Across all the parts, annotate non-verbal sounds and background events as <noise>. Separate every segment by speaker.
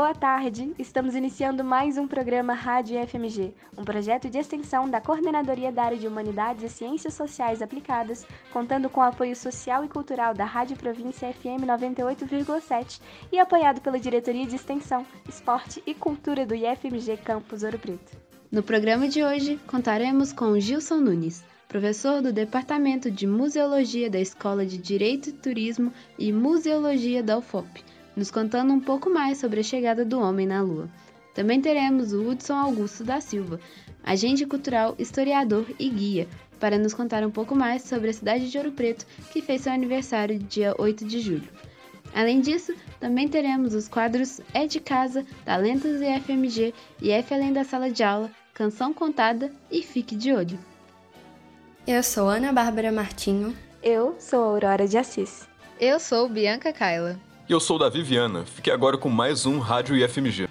Speaker 1: Boa tarde! Estamos iniciando mais um programa Rádio FMG, um projeto de extensão da Coordenadoria da Área de Humanidades e Ciências Sociais Aplicadas, contando com o apoio social e cultural da Rádio Província FM 98,7 e apoiado pela Diretoria de Extensão, Esporte e Cultura do IFMG Campus Ouro Preto.
Speaker 2: No programa de hoje, contaremos com Gilson Nunes, professor do Departamento de Museologia da Escola de Direito, Turismo e Museologia da UFOP nos contando um pouco mais sobre a chegada do homem na Lua. Também teremos o Hudson Augusto da Silva, agente cultural, historiador e guia, para nos contar um pouco mais sobre a cidade de Ouro Preto, que fez seu aniversário dia 8 de julho. Além disso, também teremos os quadros É de Casa, Talentos e FMG e F Além da Sala de Aula, Canção Contada e Fique de Olho.
Speaker 3: Eu sou Ana Bárbara Martinho.
Speaker 1: Eu sou Aurora de Assis.
Speaker 4: Eu sou Bianca Kaila.
Speaker 5: E eu sou da Viviana. Fique agora com mais um Rádio IFMG.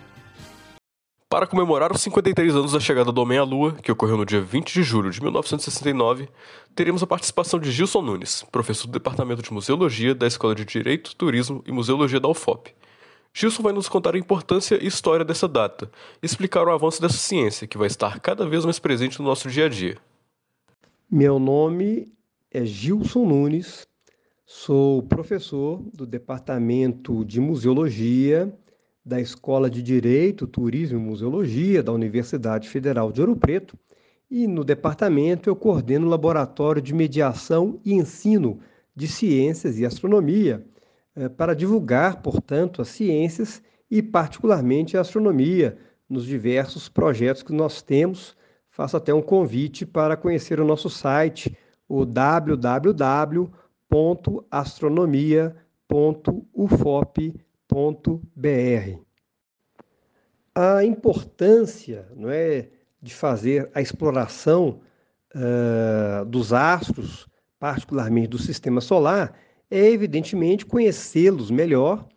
Speaker 5: Para comemorar os 53 anos da chegada do Homem à Lua, que ocorreu no dia 20 de julho de 1969, teremos a participação de Gilson Nunes, professor do Departamento de Museologia da Escola de Direito, Turismo e Museologia da UFOP. Gilson vai nos contar a importância e história dessa data e explicar o avanço dessa ciência, que vai estar cada vez mais presente no nosso dia a dia.
Speaker 6: Meu nome é Gilson Nunes, Sou professor do Departamento de Museologia da Escola de Direito, Turismo e Museologia da Universidade Federal de Ouro Preto e no departamento eu coordeno o Laboratório de Mediação e Ensino de Ciências e Astronomia eh, para divulgar, portanto, as ciências e particularmente a astronomia nos diversos projetos que nós temos. Faço até um convite para conhecer o nosso site, o www www.astronomia.ufop.br. A importância não é, de fazer a exploração uh, dos astros, particularmente do sistema solar, é evidentemente conhecê-los melhor,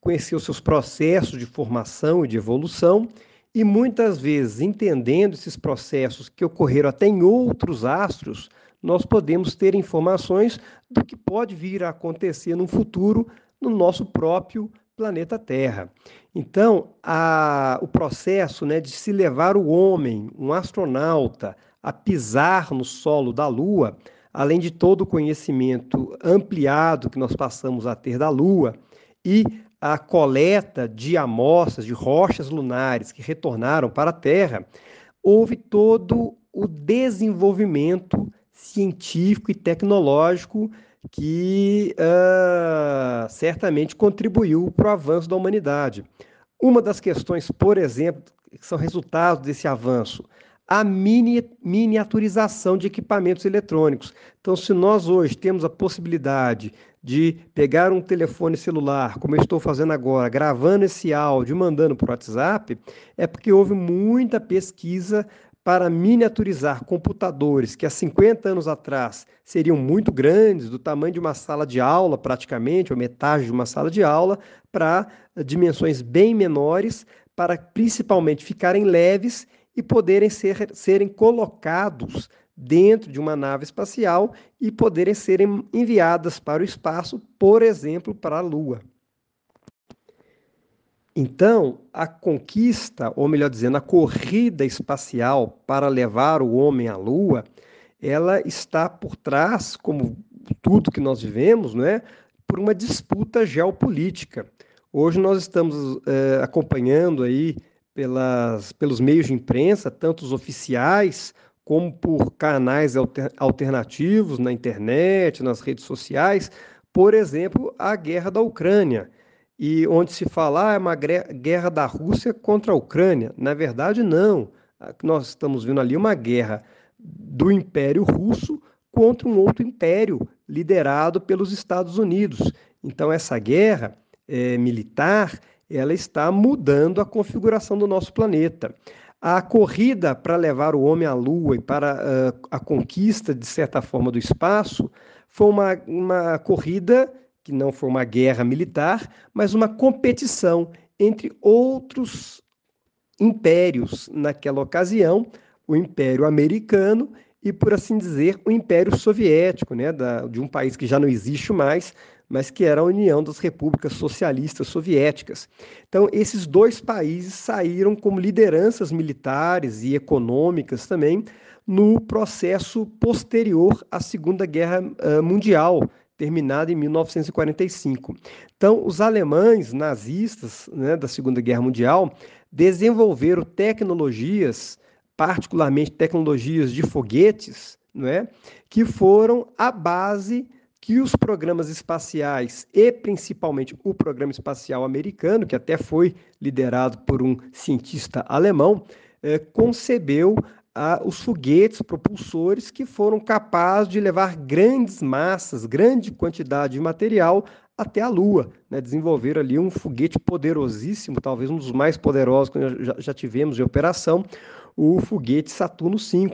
Speaker 6: conhecer os seus processos de formação e de evolução, e muitas vezes entendendo esses processos que ocorreram até em outros astros, nós podemos ter informações do que pode vir a acontecer no futuro no nosso próprio planeta Terra. Então, a, o processo né, de se levar o homem, um astronauta, a pisar no solo da Lua, além de todo o conhecimento ampliado que nós passamos a ter da Lua e a coleta de amostras de rochas lunares que retornaram para a Terra, houve todo o desenvolvimento científico e tecnológico que uh, certamente contribuiu para o avanço da humanidade. Uma das questões, por exemplo, que são resultados desse avanço, a mini, miniaturização de equipamentos eletrônicos. Então, se nós hoje temos a possibilidade de pegar um telefone celular, como eu estou fazendo agora, gravando esse áudio e mandando para o WhatsApp, é porque houve muita pesquisa para miniaturizar computadores que há 50 anos atrás seriam muito grandes, do tamanho de uma sala de aula, praticamente, ou metade de uma sala de aula, para dimensões bem menores, para principalmente ficarem leves e poderem ser, serem colocados dentro de uma nave espacial e poderem serem enviadas para o espaço, por exemplo, para a Lua. Então, a conquista, ou melhor dizendo, a corrida espacial para levar o homem à Lua, ela está por trás, como tudo que nós vivemos, não é? por uma disputa geopolítica. Hoje nós estamos é, acompanhando aí pelas, pelos meios de imprensa, tanto os oficiais como por canais alter, alternativos na internet, nas redes sociais, por exemplo, a guerra da Ucrânia e onde se fala ah, é uma guerra da Rússia contra a Ucrânia. Na verdade, não. Nós estamos vendo ali uma guerra do Império Russo contra um outro império liderado pelos Estados Unidos. Então, essa guerra é, militar ela está mudando a configuração do nosso planeta. A corrida para levar o homem à Lua e para uh, a conquista, de certa forma, do espaço foi uma, uma corrida que não foi uma guerra militar, mas uma competição entre outros impérios naquela ocasião, o Império Americano e, por assim dizer, o Império Soviético, né, da, de um país que já não existe mais, mas que era a União das Repúblicas Socialistas Soviéticas. Então, esses dois países saíram como lideranças militares e econômicas também no processo posterior à Segunda Guerra Mundial, terminada em 1945. Então, os alemães nazistas né, da Segunda Guerra Mundial desenvolveram tecnologias, particularmente tecnologias de foguetes, não é? que foram a base que os programas espaciais e principalmente o programa espacial americano, que até foi liderado por um cientista alemão, eh, concebeu os foguetes propulsores que foram capazes de levar grandes massas, grande quantidade de material até a Lua. Né? Desenvolver ali um foguete poderosíssimo, talvez um dos mais poderosos que já, já tivemos em operação, o foguete Saturno V.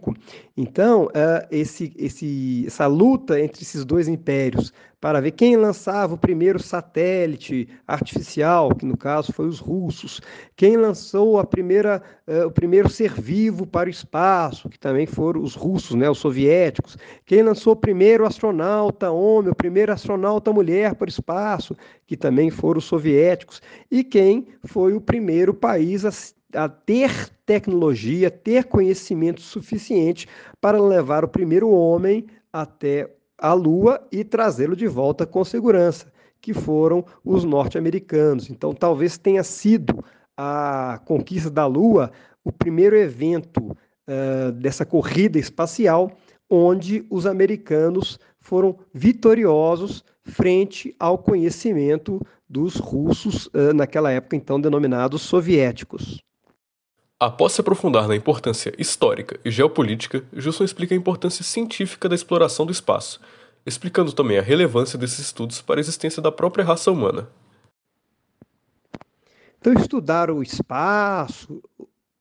Speaker 6: Então, é, esse, esse, essa luta entre esses dois impérios para ver quem lançava o primeiro satélite artificial, que no caso foi os russos, quem lançou a primeira, é, o primeiro ser vivo para o espaço, que também foram os russos, né, os soviéticos, quem lançou o primeiro astronauta homem, o primeiro astronauta mulher para o espaço, que também foram os soviéticos, e quem foi o primeiro país a a ter tecnologia, ter conhecimento suficiente para levar o primeiro homem até a Lua e trazê-lo de volta com segurança, que foram os norte-americanos. Então, talvez tenha sido a conquista da Lua o primeiro evento uh, dessa corrida espacial onde os americanos foram vitoriosos frente ao conhecimento dos russos, naquela época então denominados soviéticos.
Speaker 5: Após se aprofundar na importância histórica e geopolítica, Gilson explica a importância científica da exploração do espaço, explicando também a relevância desses estudos para a existência da própria raça humana.
Speaker 6: Então, estudar o espaço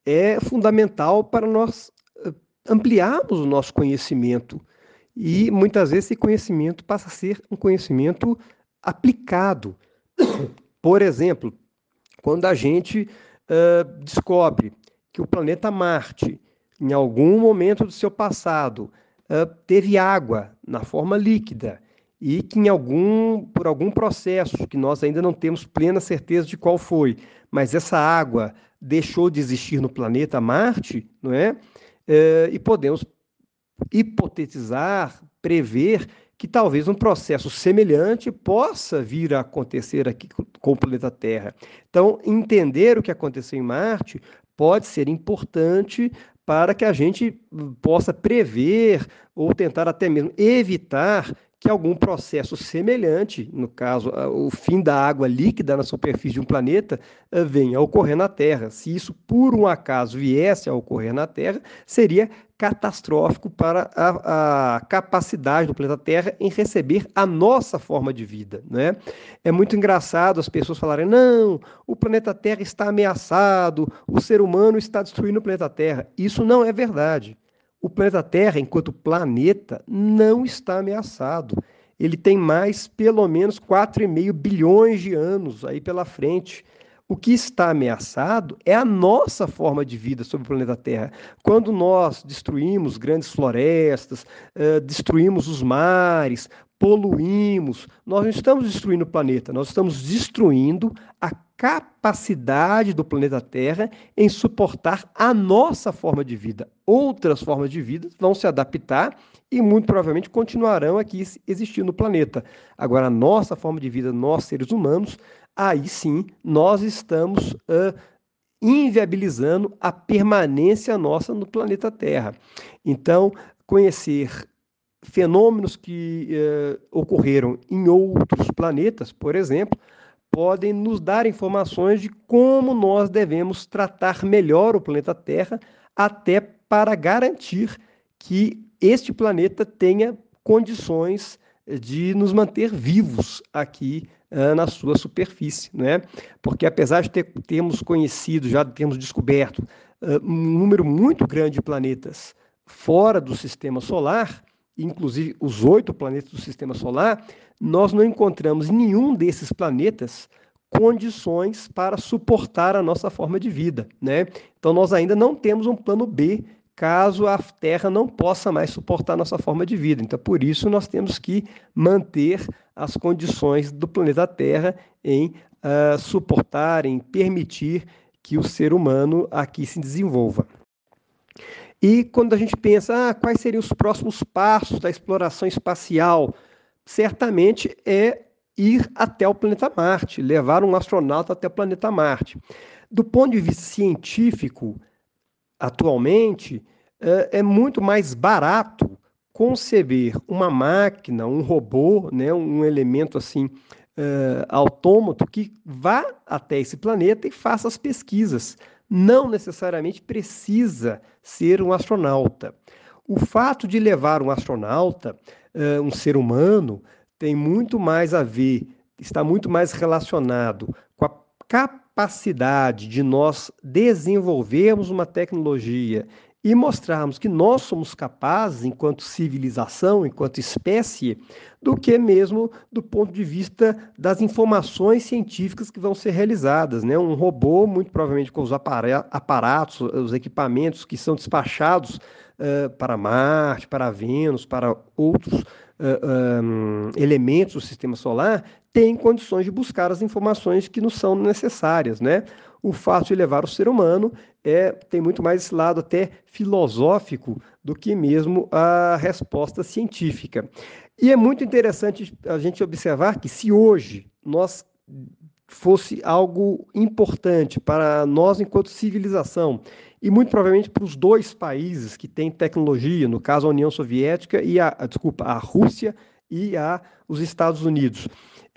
Speaker 6: é fundamental para nós eh, ampliarmos o nosso conhecimento. E muitas vezes esse conhecimento passa a ser um conhecimento aplicado. <coughs> Por exemplo, quando a gente uh, descobre que o planeta Marte, em algum momento do seu passado, teve água na forma líquida e que em algum por algum processo que nós ainda não temos plena certeza de qual foi, mas essa água deixou de existir no planeta Marte, não é? E podemos hipotetizar, prever que talvez um processo semelhante possa vir a acontecer aqui com o planeta Terra. Então, entender o que aconteceu em Marte pode ser importante para que a gente possa prever ou tentar até mesmo evitar que algum processo semelhante, no caso, o fim da água líquida na superfície de um planeta, eh, venha a ocorrer na Terra. Se isso por um acaso viesse a ocorrer na Terra, seria catastrófico para a, a, capacidade do planeta Terra em receber a nossa forma de vida. Né? É muito engraçado as pessoas falarem: não, o planeta Terra está ameaçado, o ser humano está destruindo o planeta Terra. Isso não é verdade. O planeta Terra, enquanto planeta, não está ameaçado. Ele tem mais, pelo menos, 4,5 bilhões de anos aí pela frente. O que está ameaçado é a nossa forma de vida sobre o planeta Terra. Quando nós destruímos grandes florestas, uh, destruímos os mares, poluímos, nós não estamos destruindo o planeta, nós estamos destruindo a capacidade do planeta Terra em suportar a nossa forma de vida. Outras formas de vida vão se adaptar e muito provavelmente continuarão aqui existindo no planeta. Agora, a nossa forma de vida, nós seres humanos, aí sim nós estamos uh, inviabilizando a permanência nossa no planeta Terra. Então, conhecer fenômenos que uh, ocorreram em outros planetas, por exemplo, podem nos dar informações de como nós devemos tratar melhor o planeta Terra, até para garantir que este planeta tenha condições de nos manter vivos aqui uh, na sua superfície, né? Porque apesar de ter, termos conhecido, já termos descoberto uh, um número muito grande de planetas fora do sistema solar, inclusive os oito planetas do sistema solar, nós não encontramos em nenhum desses planetas condições para suportar a nossa forma de vida, né? Então nós ainda não temos um plano B caso a Terra não possa mais suportar nossa forma de vida. Então, por isso, nós temos que manter as condições do planeta Terra em uh, suportar, em permitir que o ser humano aqui se desenvolva. E quando a gente pensa, ah, quais seriam os próximos passos da exploração espacial, certamente é ir até o planeta Marte, levar um astronauta até o planeta Marte. Do ponto de vista científico, atualmente, é, é muito mais barato conceber uma máquina, um robô, né, um elemento assim uh, autômato que vá até esse planeta e faça as pesquisas. Não necessariamente precisa ser um astronauta. O fato de levar um astronauta, uh, um ser humano, tem muito mais a ver, está muito mais relacionado com a capacidade de nós desenvolvermos uma tecnologia e mostrarmos que nós somos capazes, enquanto civilização, enquanto espécie, do que mesmo do ponto de vista das informações científicas que vão ser realizadas. Né? Um robô, muito provavelmente com os aparatos, os equipamentos que são despachados uh, para Marte, para Vênus, para outros uh, um, elementos do sistema solar, tem condições de buscar as informações que nos são necessárias. Né? O fato de levar o ser humano é, tem muito mais esse lado até filosófico do que mesmo a resposta científica. E é muito interessante a gente observar que se hoje nós fosse algo importante para nós enquanto civilização e muito provavelmente para os dois países que têm tecnologia, no caso a União Soviética e a, desculpa, a Rússia e a, os Estados Unidos.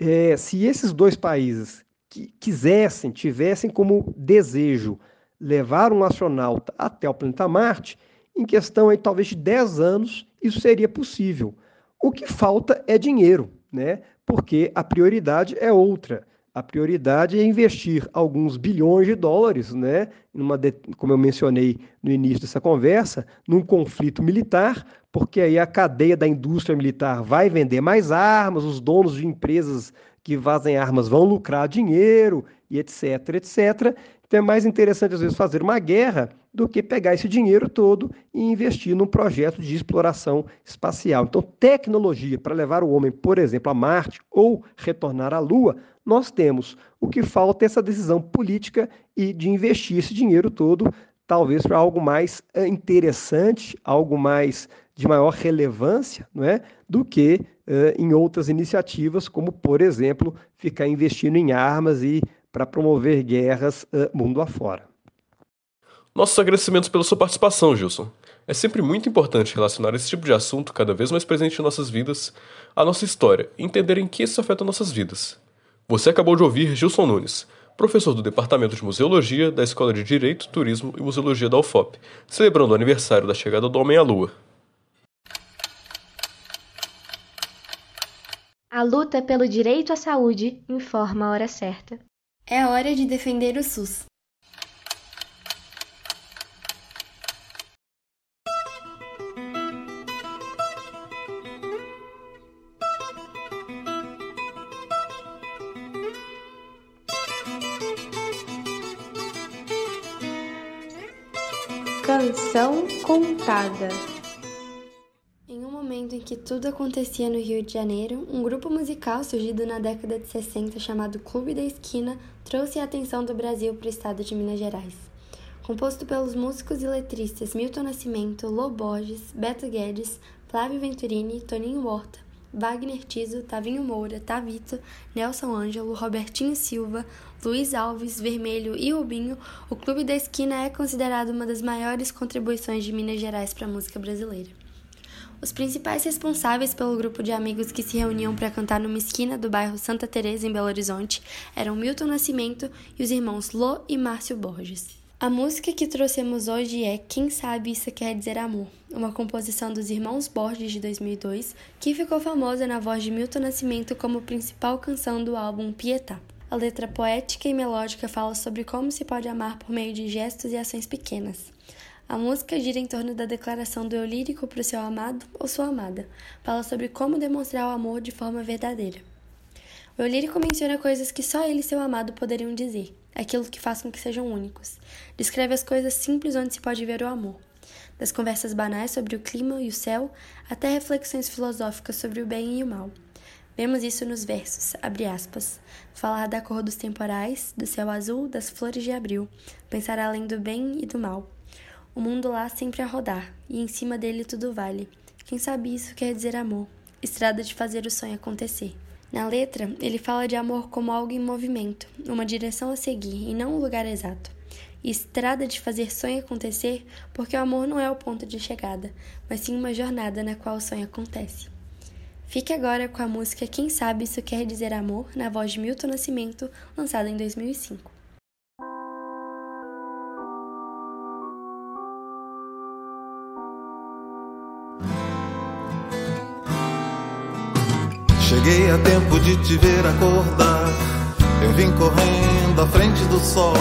Speaker 6: É, se esses dois países que quisessem, tivessem como desejo levar um astronauta até o planeta Marte, em questão aí, talvez de 10 anos, isso seria possível. O que falta é dinheiro, né? Porque a prioridade é outra. A prioridade é investir alguns bilhões de dólares, né? Numa de... como eu mencionei no início dessa conversa, num conflito militar, porque aí a cadeia da indústria militar vai vender mais armas, os donos de empresas que vazem armas vão lucrar dinheiro e etc, etc. Então é mais interessante, às vezes, fazer uma guerra do que pegar esse dinheiro todo e investir num projeto de exploração espacial. Então, tecnologia para levar o homem, por exemplo, a Marte ou retornar à Lua, nós temos. O que falta é essa decisão política e de investir esse dinheiro todo, talvez para algo mais eh, interessante, algo mais de maior relevância, não é, do que uh, em outras iniciativas, como, por exemplo, ficar investindo em armas e para promover guerras uh, mundo afora.
Speaker 5: Nossos agradecimentos pela sua participação, Gilson. É sempre muito importante relacionar esse tipo de assunto cada vez mais presente em nossas vidas, à nossa história, e entender em que isso afeta nossas vidas. Você acabou de ouvir Gilson Nunes, professor do Departamento de Museologia da Escola de Direito, Turismo e Museologia da UFOP, celebrando o aniversário da chegada do Homem à Lua.
Speaker 1: A luta pelo direito à saúde informa a hora certa.
Speaker 3: É hora de defender o SUS.
Speaker 1: Canção contada
Speaker 3: que tudo acontecia no Rio de Janeiro, um grupo musical surgido na década de 60 chamado Clube da Esquina trouxe a atenção do Brasil para o estado de Minas Gerais. Composto pelos músicos e letristas Milton Nascimento, Lô Borges, Beto Guedes, Flávio Venturini, Toninho Horta, Wagner Tiso, Tavinho Moura, Tavito, Nelson Ângelo, Robertinho Silva, Luiz Alves, Vermelho e Rubinho, o Clube da Esquina é considerado uma das maiores contribuições de Minas Gerais para a música brasileira. Os principais responsáveis pelo grupo de amigos que se reuniam para cantar numa esquina do bairro Santa Teresa em Belo Horizonte eram Milton Nascimento e os irmãos Lô e Márcio Borges. A música que trouxemos hoje é Quem Sabe Isso Quer Dizer Amor, uma composição dos irmãos Borges de 2002, que ficou famosa na voz de Milton Nascimento como principal canção do álbum Pietá. A letra poética e melódica fala sobre como se pode amar por meio de gestos e ações pequenas. A música gira em torno da declaração do eu lírico para o seu amado ou sua amada. Fala sobre como demonstrar o amor de forma verdadeira. O eu lírico menciona coisas que só ele e seu amado poderiam dizer, aquilo que faz com que sejam únicos. Descreve as coisas simples onde se pode ver o amor. das conversas banais sobre o clima e o céu até reflexões filosóficas sobre o bem e o mal. Vemos isso nos versos, abre aspas, falar da cor dos temporais, do céu azul, das flores de abril, pensar além do bem e do mal. O mundo lá sempre a rodar, e em cima dele tudo vale. Quem sabe isso quer dizer amor, estrada de fazer o sonho acontecer. Na letra, ele fala de amor como algo em movimento, uma direção a seguir e não um lugar exato. E estrada de fazer sonho acontecer, porque o amor não é o ponto de chegada, mas sim uma jornada na qual o sonho acontece. Fique agora com a música Quem Sabe Isso Quer Dizer Amor, na voz de Milton Nascimento, lançada em 2005.
Speaker 7: A tempo de te ver acordar. Eu vim correndo à frente do sol.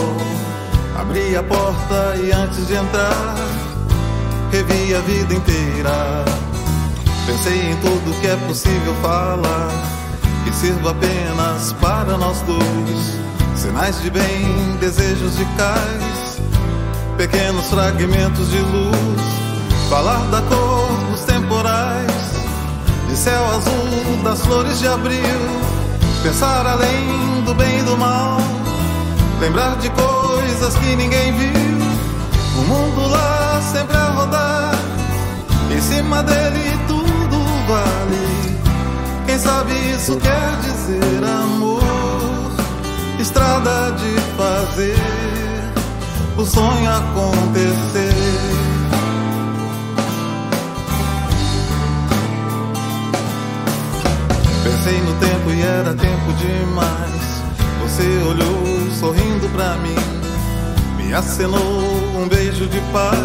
Speaker 7: Abri a porta e antes de entrar, revi a vida inteira. Pensei em tudo que é possível falar, que sirva apenas para nós dois. Sinais de bem, desejos de cais, pequenos fragmentos de luz. Falar da cor céu azul, das flores de abril. Pensar além do bem e do mal, lembrar de coisas que ninguém viu. O mundo lá sempre a rodar, em cima dele tudo vale. Quem sabe isso quer dizer amor, estrada de fazer o sonho acontecer. No tempo e era tempo demais. Você olhou sorrindo pra mim, me acenou um beijo de paz,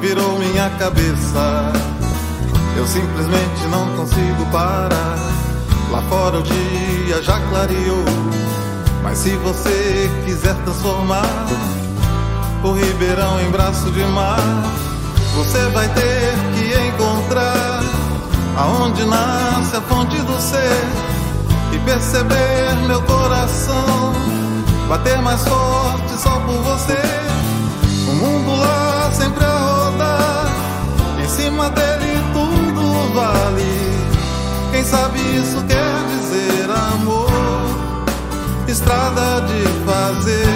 Speaker 7: virou minha cabeça. Eu simplesmente não consigo parar. Lá fora o dia já clareou, mas se você quiser transformar o Ribeirão em braço de mar, você vai ter que encontrar aonde nasce a fonte do ser e perceber meu coração bater mais forte só por você. O mundo lá sempre a rodar, em cima dele tudo vale. Quem sabe isso quer dizer amor, estrada de fazer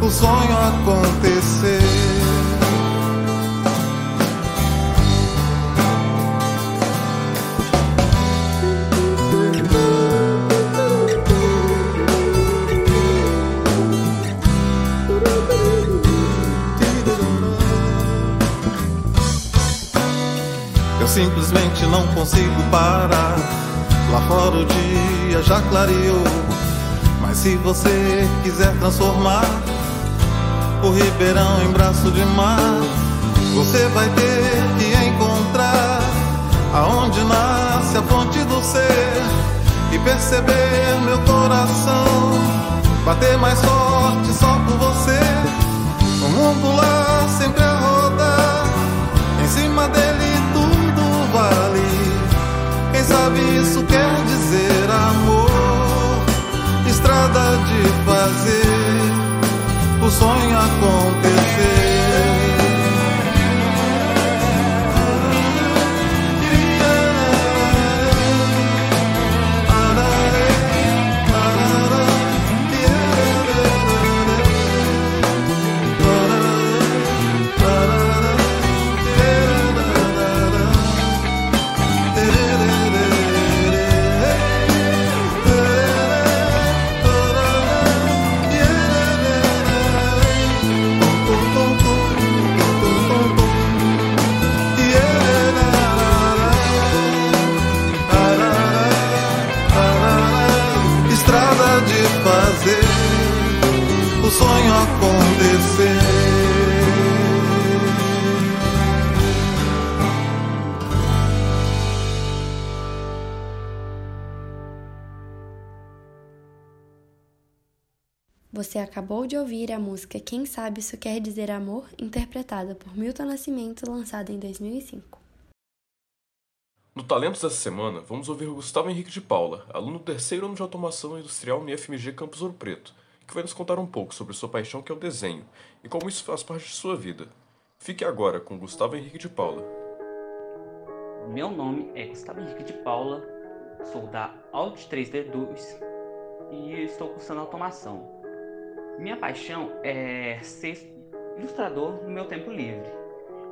Speaker 7: o sonho acontecer. Simplesmente não consigo parar. Lá fora o dia já clareou. Mas se você quiser transformar o Ribeirão em braço de mar, você vai ter que encontrar aonde nasce a fonte do ser e perceber meu coração bater mais forte só por você. O mundo lá sempre a sabe isso quer dizer amor, estrada de fazer o sonho acontecer.
Speaker 3: Você acabou de ouvir a música Quem Sabe Isso Quer Dizer Amor, interpretada por Milton Nascimento, lançada em 2005.
Speaker 5: No Talentos dessa semana, vamos ouvir Gustavo Henrique de Paula, aluno do terceiro ano de Automação Industrial no IFMG Campus Ouro Preto, que vai nos contar um pouco sobre sua paixão que é o desenho e como isso faz parte de sua vida. Fique agora com Gustavo Henrique de Paula.
Speaker 8: Meu nome é Gustavo Henrique de Paula, sou da Audi 3D2 e estou cursando automação. Minha paixão é ser ilustrador no meu tempo livre.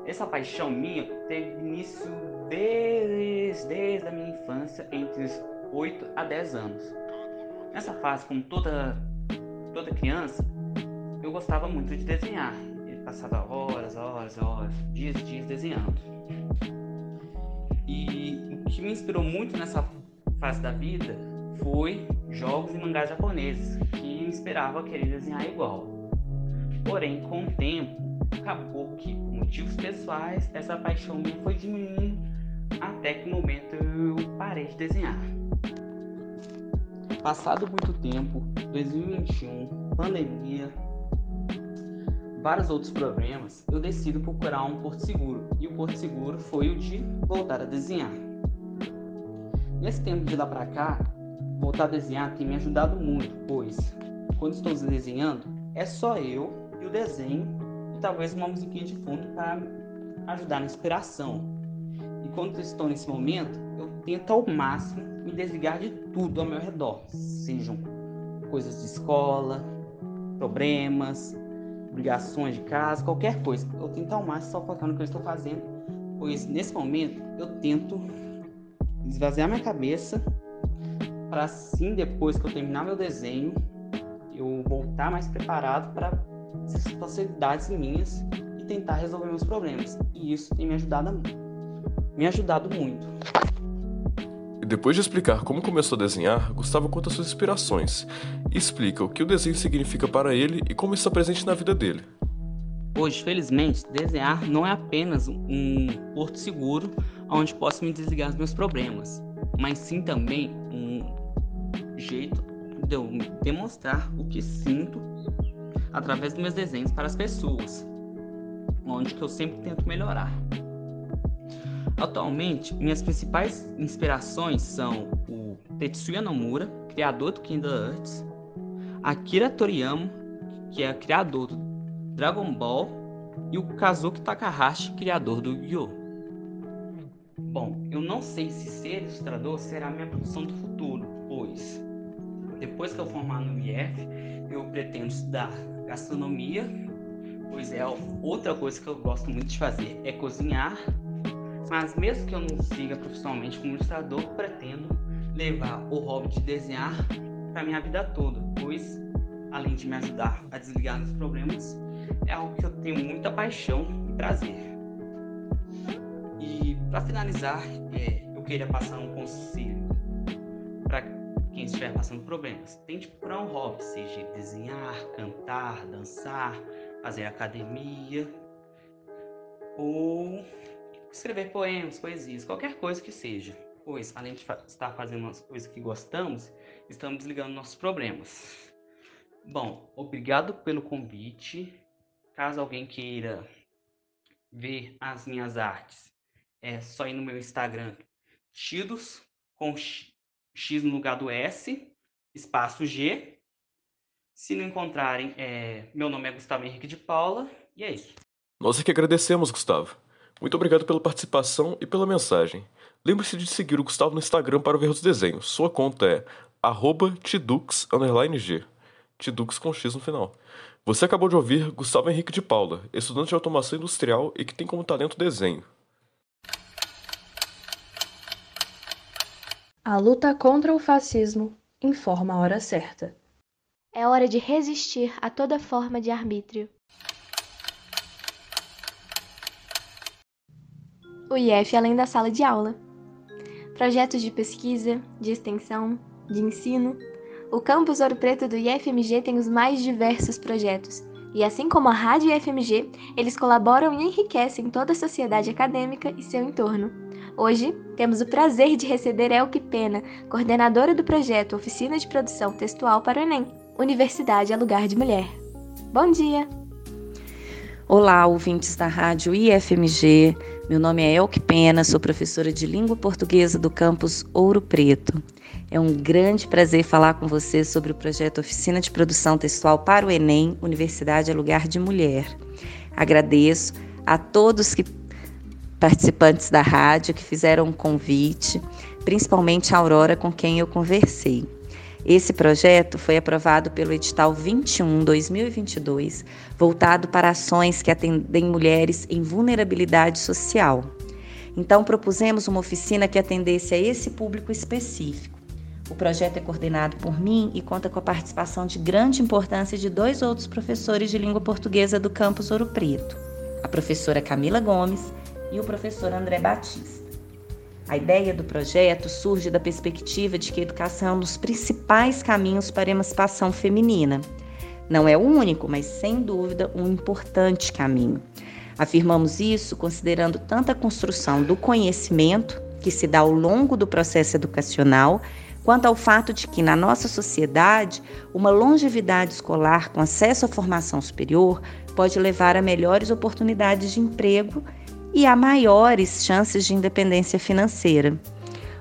Speaker 8: Essa paixão minha teve início desde, desde a minha infância, entre os 8 a 10 anos. Nessa fase, como toda, toda criança, eu gostava muito de desenhar. Eu passava horas, horas, horas, dias, dias desenhando. E o que me inspirou muito nessa fase da vida foi jogos e mangás japoneses, que me inspirava a querer desenhar igual. Porém, com o tempo, acabou que, por motivos pessoais, essa paixão minha foi diminuindo até que no momento eu parei de desenhar. Passado muito tempo, 2021, pandemia, vários outros problemas, eu decido procurar um porto seguro. E o porto seguro foi o de voltar a desenhar. Nesse tempo de lá para cá, voltar a desenhar tem me ajudado muito, pois quando estou desenhando é só eu e o desenho e talvez uma musiquinha de fundo para ajudar na inspiração. E quando estou nesse momento, eu tento ao máximo me desligar de tudo ao meu redor, sejam coisas de escola, problemas, obrigações de casa, qualquer coisa. Eu tento ao máximo só focar no que eu estou fazendo, pois nesse momento eu tento esvaziar minha cabeça para assim depois que eu terminar meu desenho, eu voltar mais preparado para essas facilidades minhas e tentar resolver meus problemas. E isso tem me ajudado, me ajudado muito.
Speaker 5: E depois de explicar como começou a desenhar, Gustavo conta suas inspirações e explica o que o desenho significa para ele e como está presente na vida dele.
Speaker 8: Hoje, felizmente, desenhar não é apenas um porto seguro onde posso me desligar dos meus problemas, mas sim também um jeito de eu demonstrar o que sinto através dos meus desenhos para as pessoas, onde que eu sempre tento melhorar. Atualmente, minhas principais inspirações são o Tetsuya Nomura, criador do Kingdom Hearts, Akira Toriyama, que é criador do Dragon Ball, e o Kazuki Takahashi, criador do Yu-Gi-Oh! Bom, eu não sei se ser ilustrador será minha profissão do futuro, pois depois que eu formar no IF, eu pretendo estudar gastronomia, pois é outra coisa que eu gosto muito de fazer, é cozinhar. Mas mesmo que eu não siga profissionalmente como ilustrador, pretendo levar o hobby de desenhar para minha vida toda, pois além de me ajudar a desligar dos problemas, é algo que eu tenho muita paixão e prazer. E para finalizar, é, eu queria passar um conselho estiver passando problemas. Tente procurar um hobby, seja desenhar, cantar, dançar, fazer academia ou escrever poemas, poesias, qualquer coisa que seja. Pois, além de estar fazendo as coisas que gostamos, estamos desligando nossos problemas. Bom, obrigado pelo convite. Caso alguém queira ver as minhas artes é só ir no meu Instagram, Tidos, com X, no lugar do S, espaço G. Se não encontrarem, é, meu nome é Gustavo Henrique de Paula, e é isso.
Speaker 5: Nós é que agradecemos, Gustavo. Muito obrigado pela participação e pela mensagem. Lembre-se de seguir o Gustavo no Instagram para ver os desenhos. Sua conta é tidux_g. Tidux com X no final. Você acabou de ouvir Gustavo Henrique de Paula, estudante de automação industrial e que tem como talento desenho.
Speaker 2: A luta contra o fascismo informa a hora certa.
Speaker 1: É hora de resistir a toda forma de arbítrio. O IF além da sala de aula. Projetos de pesquisa, de extensão, de ensino. O campus Ouro Preto do IFMG tem os mais diversos projetos. E assim como a Rádio IFMG, eles colaboram e enriquecem toda a sociedade acadêmica e seu entorno. Hoje, temos o prazer de receber Elke Pena, coordenadora do projeto Oficina de Produção Textual para o Enem. Universidade é lugar de mulher. Bom dia!
Speaker 9: Olá, ouvintes da rádio IFMG. Meu nome é Elke Pena, sou professora de língua portuguesa do campus Ouro Preto. É um grande prazer falar com você sobre o projeto Oficina de Produção Textual para o Enem Universidade é Lugar de Mulher. Agradeço a todos que participantes da rádio que fizeram um convite, principalmente a Aurora com quem eu conversei. Esse projeto foi aprovado pelo edital 21/2022, voltado para ações que atendem mulheres em vulnerabilidade social. Então propusemos uma oficina que atendesse a esse público específico. O projeto é coordenado por mim e conta com a participação de grande importância de dois outros professores de língua portuguesa do campus Ouro Preto, a professora Camila Gomes e o professor André Batista. A ideia do projeto surge da perspectiva de que a educação é um dos principais caminhos para a emancipação feminina. Não é o único, mas sem dúvida um importante caminho. Afirmamos isso considerando tanto a construção do conhecimento, que se dá ao longo do processo educacional, quanto ao fato de que, na nossa sociedade, uma longevidade escolar com acesso à formação superior pode levar a melhores oportunidades de emprego e a maiores chances de independência financeira,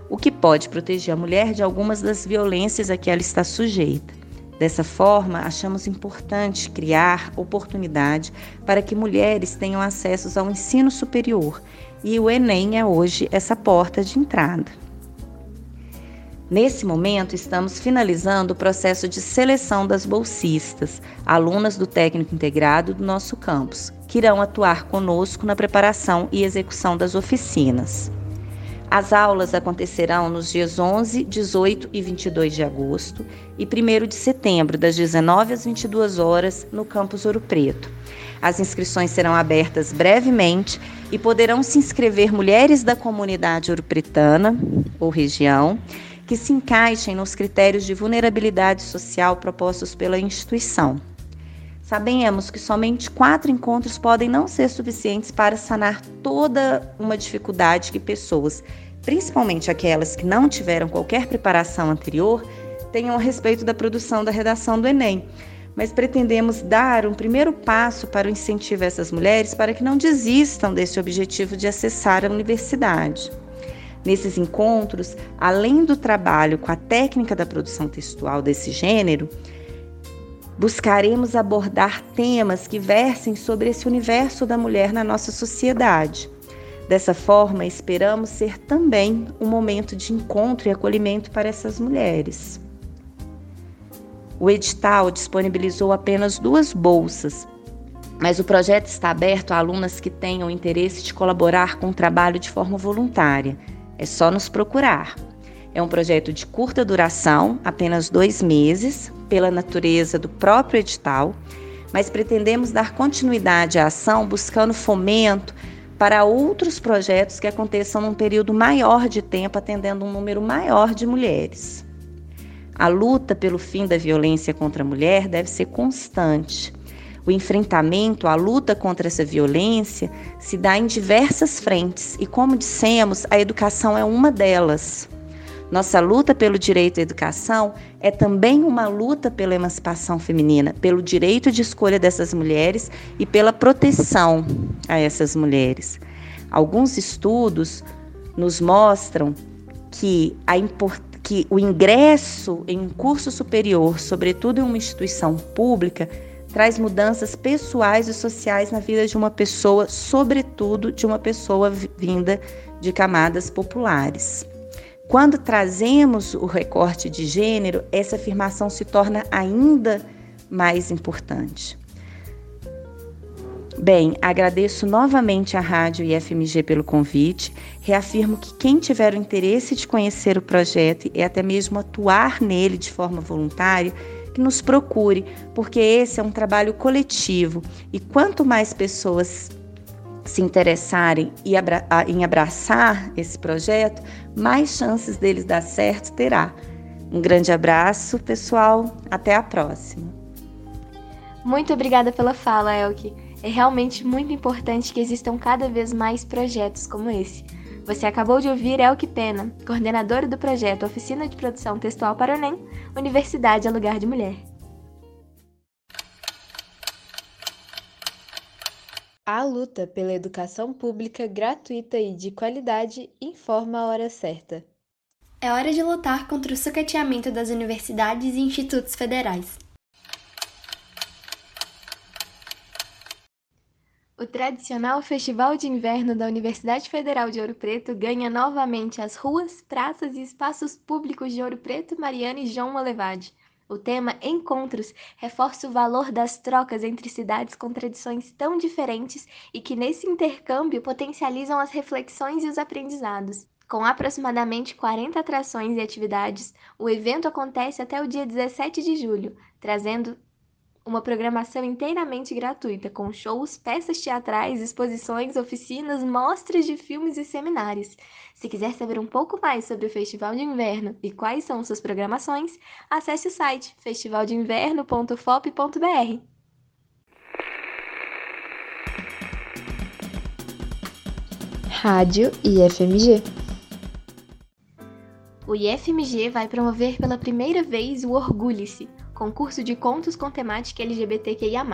Speaker 9: o que pode proteger a mulher de algumas das violências a que ela está sujeita. Dessa forma, achamos importante criar oportunidade para que mulheres tenham acesso ao ensino superior, e o Enem é hoje essa porta de entrada. Nesse momento, estamos finalizando o processo de seleção das bolsistas, alunas do técnico integrado do nosso campus, que irão atuar conosco na preparação e execução das oficinas. As aulas acontecerão nos dias 11, 18 e 22 de agosto e 1 de setembro, das 19 às 22 horas, no campus Ouro Preto. As inscrições serão abertas brevemente e poderão se inscrever mulheres da comunidade ouropretana ou região que se encaixem nos critérios de vulnerabilidade social propostos pela instituição. Sabemos que somente quatro encontros podem não ser suficientes para sanar toda uma dificuldade que pessoas, principalmente aquelas que não tiveram qualquer preparação anterior, tenham a respeito da produção da redação do Enem. Mas pretendemos dar um primeiro passo para o incentivo a essas mulheres para que não desistam desse objetivo de acessar a universidade. Nesses encontros, além do trabalho com a técnica da produção textual desse gênero, buscaremos abordar temas que versem sobre esse universo da mulher na nossa sociedade. Dessa forma, esperamos ser também um momento de encontro e acolhimento para essas mulheres. O edital disponibilizou apenas duas bolsas, mas o projeto está aberto a alunas que tenham interesse de colaborar com o trabalho de forma voluntária. É só nos procurar. É um projeto de curta duração, apenas dois meses, pela natureza do próprio edital, mas pretendemos dar continuidade à ação buscando fomento para outros projetos que aconteçam num período maior de tempo, atendendo um número maior de mulheres. A luta pelo fim da violência contra a mulher deve ser constante. O enfrentamento, a luta contra essa violência se dá em diversas frentes e, como dissemos, a educação é uma delas. Nossa luta pelo direito à educação é também uma luta pela emancipação feminina, pelo direito de escolha dessas mulheres e pela proteção a essas mulheres. Alguns estudos nos mostram que, a que o ingresso em um curso superior, sobretudo em uma instituição pública, traz mudanças pessoais e sociais na vida de uma pessoa, sobretudo de uma pessoa vinda de camadas populares. Quando trazemos o recorte de gênero, essa afirmação se torna ainda mais importante. Bem, agradeço novamente à Rádio e FMG pelo convite. Reafirmo que quem tiver o interesse de conhecer o projeto e até mesmo atuar nele de forma voluntária, que nos procure, porque esse é um trabalho coletivo e quanto mais pessoas se interessarem em abraçar esse projeto, mais chances deles dar certo terá. Um grande abraço, pessoal. Até a próxima.
Speaker 1: Muito obrigada pela fala, Elke. É realmente muito importante que existam cada vez mais projetos como esse. Você acabou de ouvir Elke Pena, coordenadora do projeto Oficina de Produção Textual para o Enem, Universidade é Lugar de Mulher.
Speaker 2: A luta pela educação pública gratuita e de qualidade informa a hora certa.
Speaker 3: É hora de lutar contra o sucateamento das universidades e institutos federais.
Speaker 1: O tradicional Festival de Inverno da Universidade Federal de Ouro Preto ganha novamente as ruas, praças e espaços públicos de Ouro Preto, Mariana e João Molevade. O tema Encontros reforça o valor das trocas entre cidades com tradições tão diferentes e que, nesse intercâmbio, potencializam as reflexões e os aprendizados. Com aproximadamente 40 atrações e atividades, o evento acontece até o dia 17 de julho, trazendo uma programação inteiramente gratuita, com shows, peças teatrais, exposições, oficinas, mostras de filmes e seminários. Se quiser saber um pouco mais sobre o Festival de Inverno e quais são suas programações, acesse o site festivaldeinverno.fop.br.
Speaker 2: Rádio IFMG.
Speaker 1: O IFMG vai promover pela primeira vez o Orgulhe-se, concurso de contos com temática LGBTQIA+.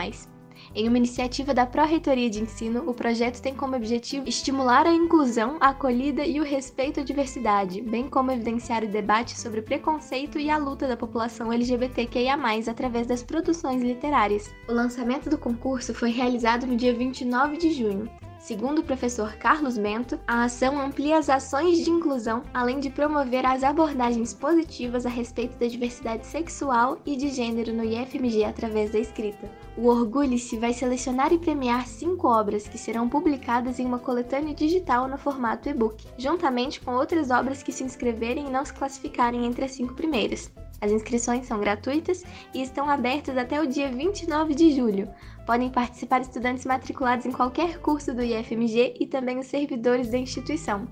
Speaker 1: Em uma iniciativa da Pró-Reitoria de Ensino, o projeto tem como objetivo estimular a inclusão, a acolhida e o respeito à diversidade, bem como evidenciar o debate sobre o preconceito e a luta da população LGBTQIA+, através das produções literárias. O lançamento do concurso foi realizado no dia 29 de junho. Segundo o professor Carlos Bento, a ação amplia as ações de inclusão, além de promover as abordagens positivas a respeito da diversidade sexual e de gênero no IFMG através da escrita. O Orgulhe-se vai selecionar e premiar cinco obras que serão publicadas em uma coletânea digital no formato e-book, juntamente com outras obras que se inscreverem e não se classificarem entre as cinco primeiras. As inscrições são gratuitas e estão abertas até o dia 29 de julho. Podem participar estudantes matriculados em qualquer curso do IFMG e também os servidores da instituição.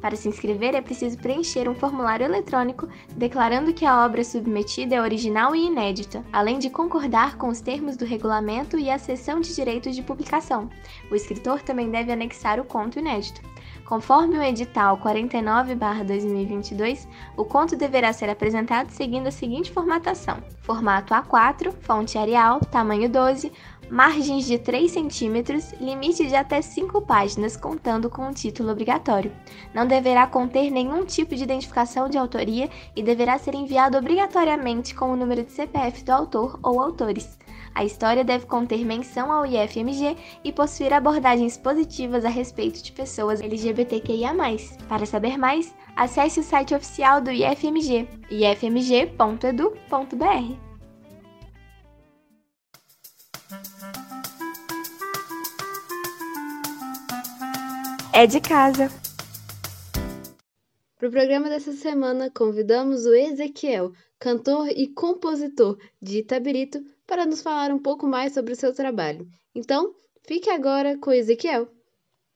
Speaker 1: Para se inscrever, é preciso preencher um formulário eletrônico declarando que a obra submetida é original e inédita, além de concordar com os termos do regulamento e a cessão de direitos de publicação. O escritor também deve anexar o conto inédito. Conforme o edital 49/2022, o conto deverá ser apresentado seguindo a seguinte formatação: formato A4, fonte Arial, tamanho 12, margens de 3 centímetros, limite de até 5 páginas, contando com um título obrigatório. Não deverá conter nenhum tipo de identificação de autoria e deverá ser enviado obrigatoriamente com o número de CPF do autor ou autores. A história deve conter menção ao IFMG e possuir abordagens positivas a respeito de pessoas LGBTQIA+. Para saber mais, acesse o site oficial do IFMG, ifmg.edu.br. É de casa.
Speaker 2: Para o programa dessa semana, convidamos o Ezequiel, cantor e compositor de Itabirito, para nos falar um pouco mais sobre o seu trabalho. Então, fique agora com Ezequiel.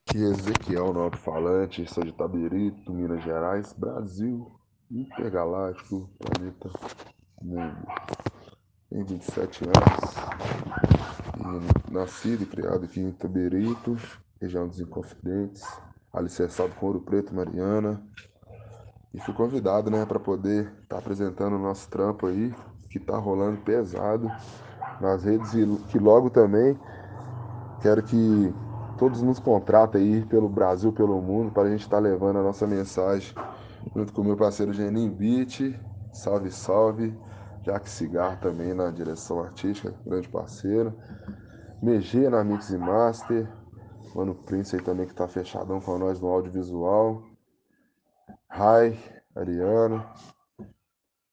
Speaker 10: Aqui é Ezequiel, no alto-falante, sou de Itabirito, Minas Gerais, Brasil, intergaláctico, planeta mundo. Tenho 27 anos, e nascido e criado aqui em Itabirito, região dos Inconfidentes, alicerçado com Ouro Preto, Mariana, e fui convidado, né, para poder estar tá apresentando o nosso trampo aí, que tá rolando pesado nas redes e que logo também quero que todos nos contratem aí pelo Brasil, pelo mundo, para a gente estar tá levando a nossa mensagem junto com o meu parceiro Genin Beat, salve, salve, Jack Cigar também na direção artística, grande parceiro, Megê na Mix e Master, Mano Prince aí também que tá fechadão com nós no audiovisual, Rai, Ariano,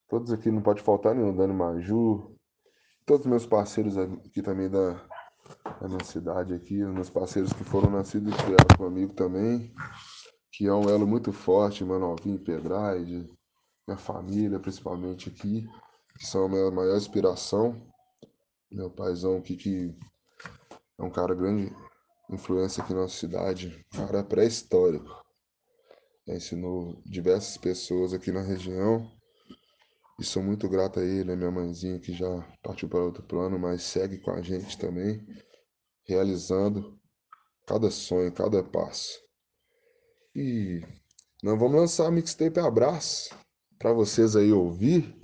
Speaker 10: todos aqui não pode faltar nenhum, Dani Maju, todos meus parceiros aqui também da, da minha cidade aqui, meus parceiros que foram nascidos e criados comigo também, que é um elo muito forte, Manovinho Pedraide, minha família principalmente aqui, que são a minha maior inspiração. Meu paizão aqui que é um cara grande influência aqui na nossa cidade, cara pré-histórico. Ensinou diversas pessoas aqui na região e sou muito grato a ele, a minha mãezinha que já partiu para outro plano, mas segue com a gente também, realizando cada sonho, cada passo. E nós vamos lançar a mixtape Abraço para vocês aí ouvir.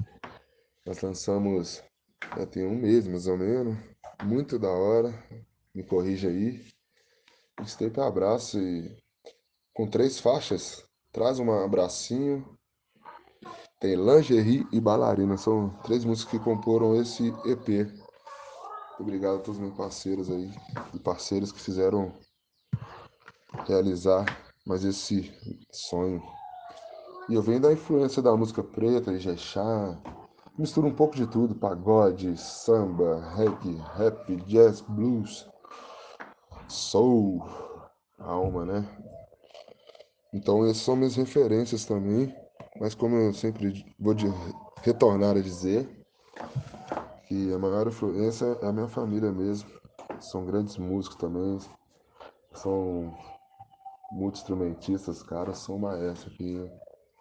Speaker 10: Nós lançamos já tem um mês mais ou menos, muito da hora. Me corrija aí. Mixtape Abraço e com três faixas. Traz um abracinho, tem Lingerie e Bailarina, são três músicas que comporam esse EP. obrigado a todos os meus parceiros aí e parceiros que fizeram realizar mais esse sonho. E eu venho da influência da música preta, de Jexá, mistura um pouco de tudo, pagode, samba, reggae, rap, jazz, blues, soul, alma, né? Então essas são minhas referências também, mas como eu sempre vou de, retornar a dizer, que a maior influência é a minha família mesmo. São grandes músicos também, são muitos instrumentistas, caras, são maestros que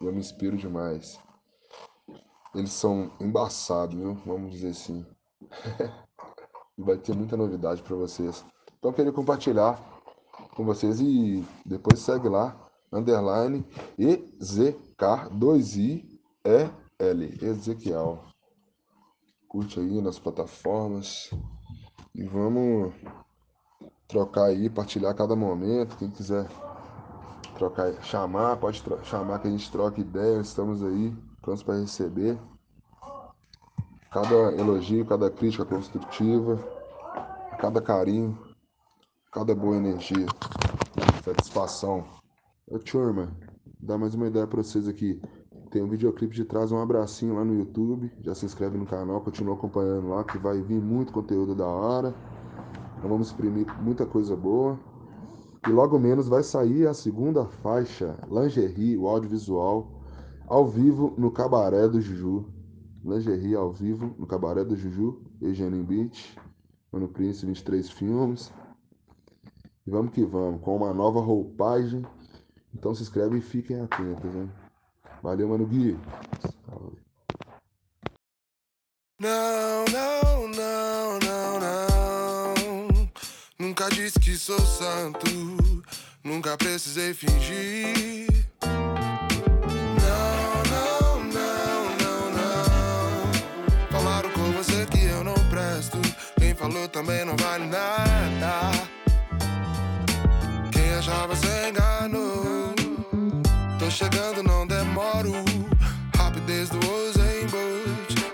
Speaker 10: eu me inspiro demais. Eles são embaçados, viu? Vamos dizer assim. <laughs> Vai ter muita novidade para vocês. Então eu queria compartilhar com vocês e depois segue lá, underline EZK2IEL, Ezequiel. Curte aí nas plataformas e vamos trocar aí, partilhar cada momento. Quem quiser trocar, chamar, pode chamar que a gente troque ideia. Estamos aí prontos para receber cada elogio, cada crítica construtiva, cada carinho, cada boa energia, satisfação. Ô turma, dá mais uma ideia para vocês aqui. Tem um videoclipe de trás, um abracinho lá no YouTube. Já se inscreve no canal, continua acompanhando lá, que vai vir muito conteúdo da hora. Nós vamos exprimir muita coisa boa. E logo menos vai sair a segunda faixa, Lingerie, o audiovisual, ao vivo no Cabaré do Juju. Lingerie ao vivo no Cabaré do Juju, Eugênio Beach, Mano Prince 23 Filmes. E vamos que vamos, com uma nova roupagem. Então se inscreve e fiquem atentos, hein? Valeu, Mano Gui.
Speaker 11: Não, não, não, não, não. Nunca disse que sou santo. Nunca precisei fingir. Falou também não vale nada. Quem achava se enganou. Tô chegando, não demoro. Rapidez do Usain.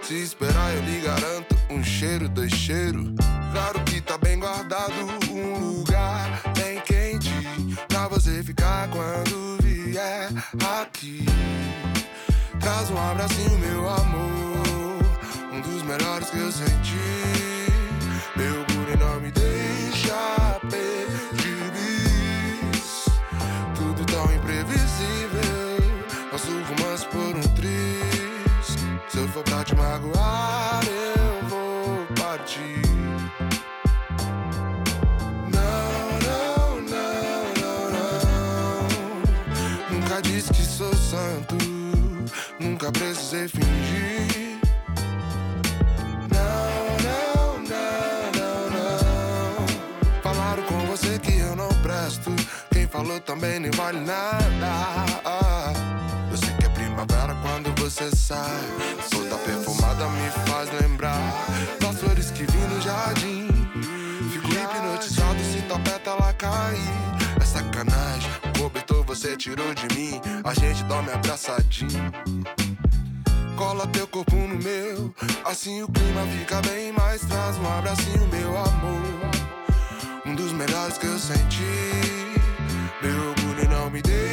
Speaker 11: Se esperar, eu lhe garanto um cheiro, dois cheiros. Claro que tá bem guardado. Um lugar bem quente. Pra você ficar quando vier aqui. Traz um abracinho, meu amor. Um dos melhores que eu senti. Nosso romance por um triz. Se eu for pra te magoar eu vou partir. Não, não, não, não, não. Nunca disse que sou santo. Nunca precisei fingir. Falou também nem vale nada. Você sai. Toda perfumada me faz lembrar das flores que vi no jardim. Fico hipnotizado se tua pétala cair. É sacanagem, o cobertor você tirou de mim. A gente dorme abraçadinho. Cola teu corpo no meu, assim o clima fica bem mais. Traz um abracinho, meu amor. Um dos melhores que eu senti. Meu orgulho não me deixa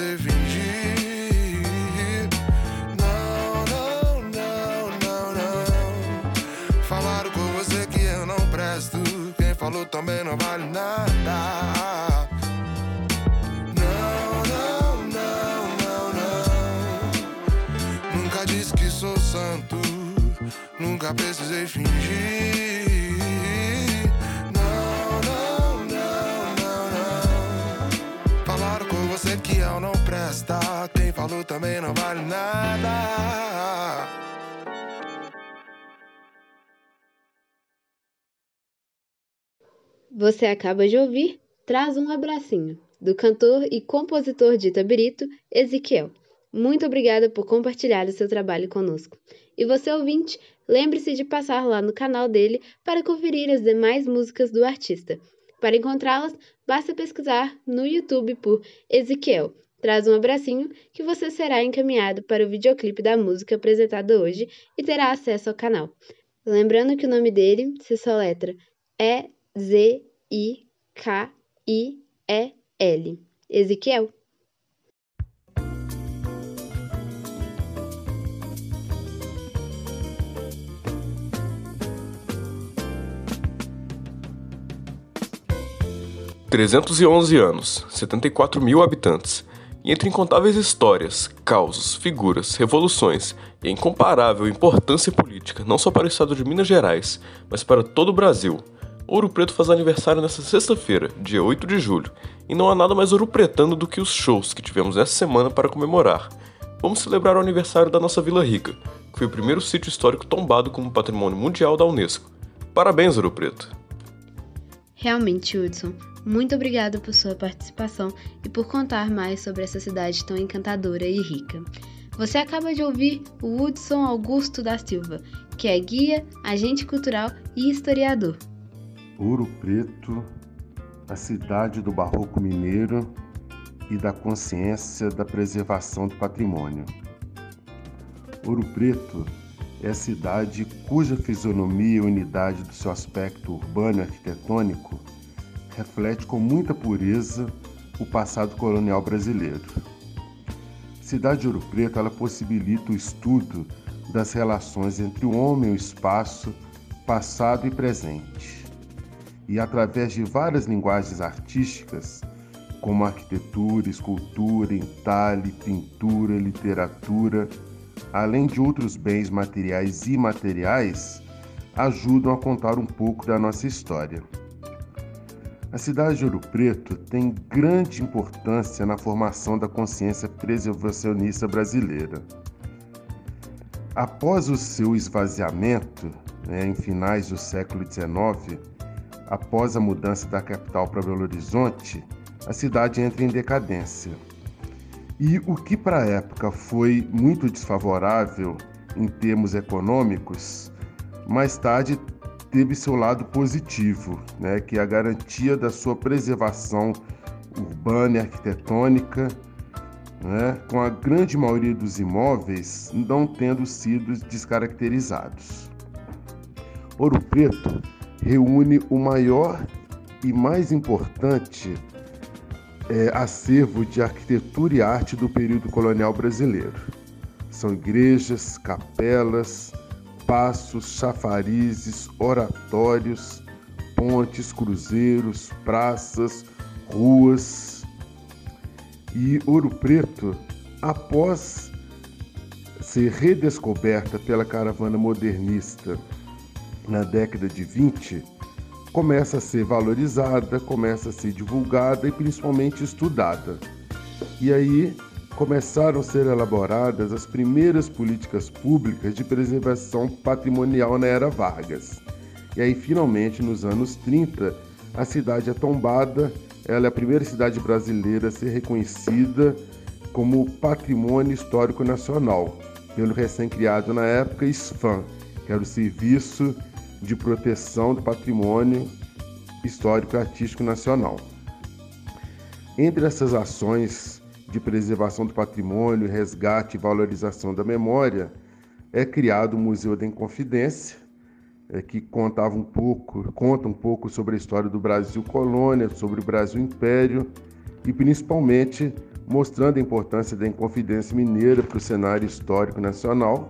Speaker 11: Precisei fingir. falou também não vale nada. Não, não, não, não, não. Nunca disse que sou santo, nunca precisei fingir. Você que eu não presta. Quem falou também não vale nada.
Speaker 2: Você acaba de ouvir Traz um Abracinho, do cantor e compositor de Itabirito, Ezequiel. Muito obrigada por compartilhar o seu trabalho conosco. E você ouvinte, lembre-se de passar lá no canal dele para conferir as demais músicas do artista. Para encontrá-las, basta pesquisar no YouTube por Ezequiel. Traz um abracinho que você será encaminhado para o videoclipe da música apresentada hoje e terá acesso ao canal. Lembrando que o nome dele se soletra E-Z-I-K-I-E-L. Ezequiel.
Speaker 5: Trezentos e onze anos, setenta e quatro mil habitantes, e entre incontáveis histórias, causos, figuras, revoluções e incomparável importância política não só para o estado de Minas Gerais, mas para todo o Brasil. Ouro Preto faz aniversário nesta sexta-feira, dia 8 de julho, e não há nada mais ouro-pretano do que os shows que tivemos essa semana para comemorar. Vamos celebrar o aniversário da nossa Vila Rica, que foi o primeiro sítio histórico tombado como patrimônio mundial da Unesco. Parabéns, Ouro Preto!
Speaker 2: Realmente, Hudson, muito obrigada por sua participação e por contar mais sobre essa cidade tão encantadora e rica. Você acaba de ouvir o Hudson Augusto da Silva, que é guia, agente cultural e historiador.
Speaker 12: Ouro Preto, a cidade do barroco mineiro e da consciência da preservação do patrimônio. Ouro Preto é a cidade cuja fisionomia e unidade do seu aspecto urbano e arquitetônico reflete com muita pureza o passado colonial brasileiro. Cidade de Ouro Preto ela possibilita o estudo das relações entre o homem e o espaço, passado e presente e através de várias linguagens artísticas, como arquitetura, escultura, entalhe, pintura, literatura, além de outros bens materiais e imateriais, ajudam a contar um pouco da nossa história. A cidade de Ouro Preto tem grande importância na formação da consciência preservacionista brasileira. Após o seu esvaziamento, né, em finais do século XIX, após a mudança da capital para Belo Horizonte, a cidade entra em decadência. E o que para a época foi muito desfavorável em termos econômicos, mais tarde teve seu lado positivo, né, que é a garantia da sua preservação urbana e arquitetônica, né, com a grande maioria dos imóveis não tendo sido descaracterizados. Ouro Preto reúne o maior e mais importante é, acervo de arquitetura e arte do período colonial brasileiro. São igrejas, capelas, passos, chafarizes, oratórios, pontes, cruzeiros, praças, ruas. E Ouro Preto, após ser redescoberta pela caravana modernista na década de 20, começa a ser valorizada, começa a ser divulgada e principalmente estudada. E aí começaram a ser elaboradas as primeiras políticas públicas de preservação patrimonial na era Vargas. E aí finalmente nos anos 30, a cidade é tombada, ela é a primeira cidade brasileira a ser reconhecida como Patrimônio Histórico Nacional, pelo recém-criado na época SFAM, que era o Serviço de proteção do patrimônio histórico e artístico nacional. Entre essas ações de preservação do patrimônio, resgate e valorização da memória, é criado o Museu da Inconfidência, é, que contava um pouco, conta um pouco sobre a história do Brasil colônia, sobre o Brasil império e principalmente mostrando a importância da Inconfidência Mineira para o cenário histórico nacional.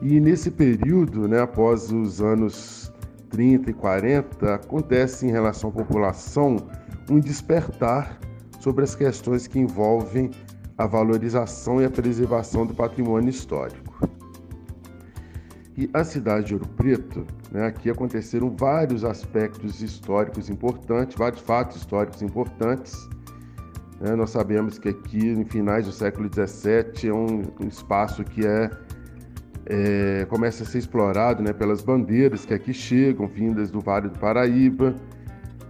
Speaker 12: E nesse período, né, após os anos 30 e 40, acontece em relação à população um despertar sobre as questões que envolvem a valorização e a preservação do patrimônio histórico. E a cidade de Ouro Preto, né, aqui aconteceram vários aspectos históricos importantes, vários fatos históricos importantes. Né, nós sabemos que aqui, em finais do século XVII, é um, um espaço que é é, começa a ser explorado né, pelas bandeiras que aqui chegam, vindas do Vale do Paraíba.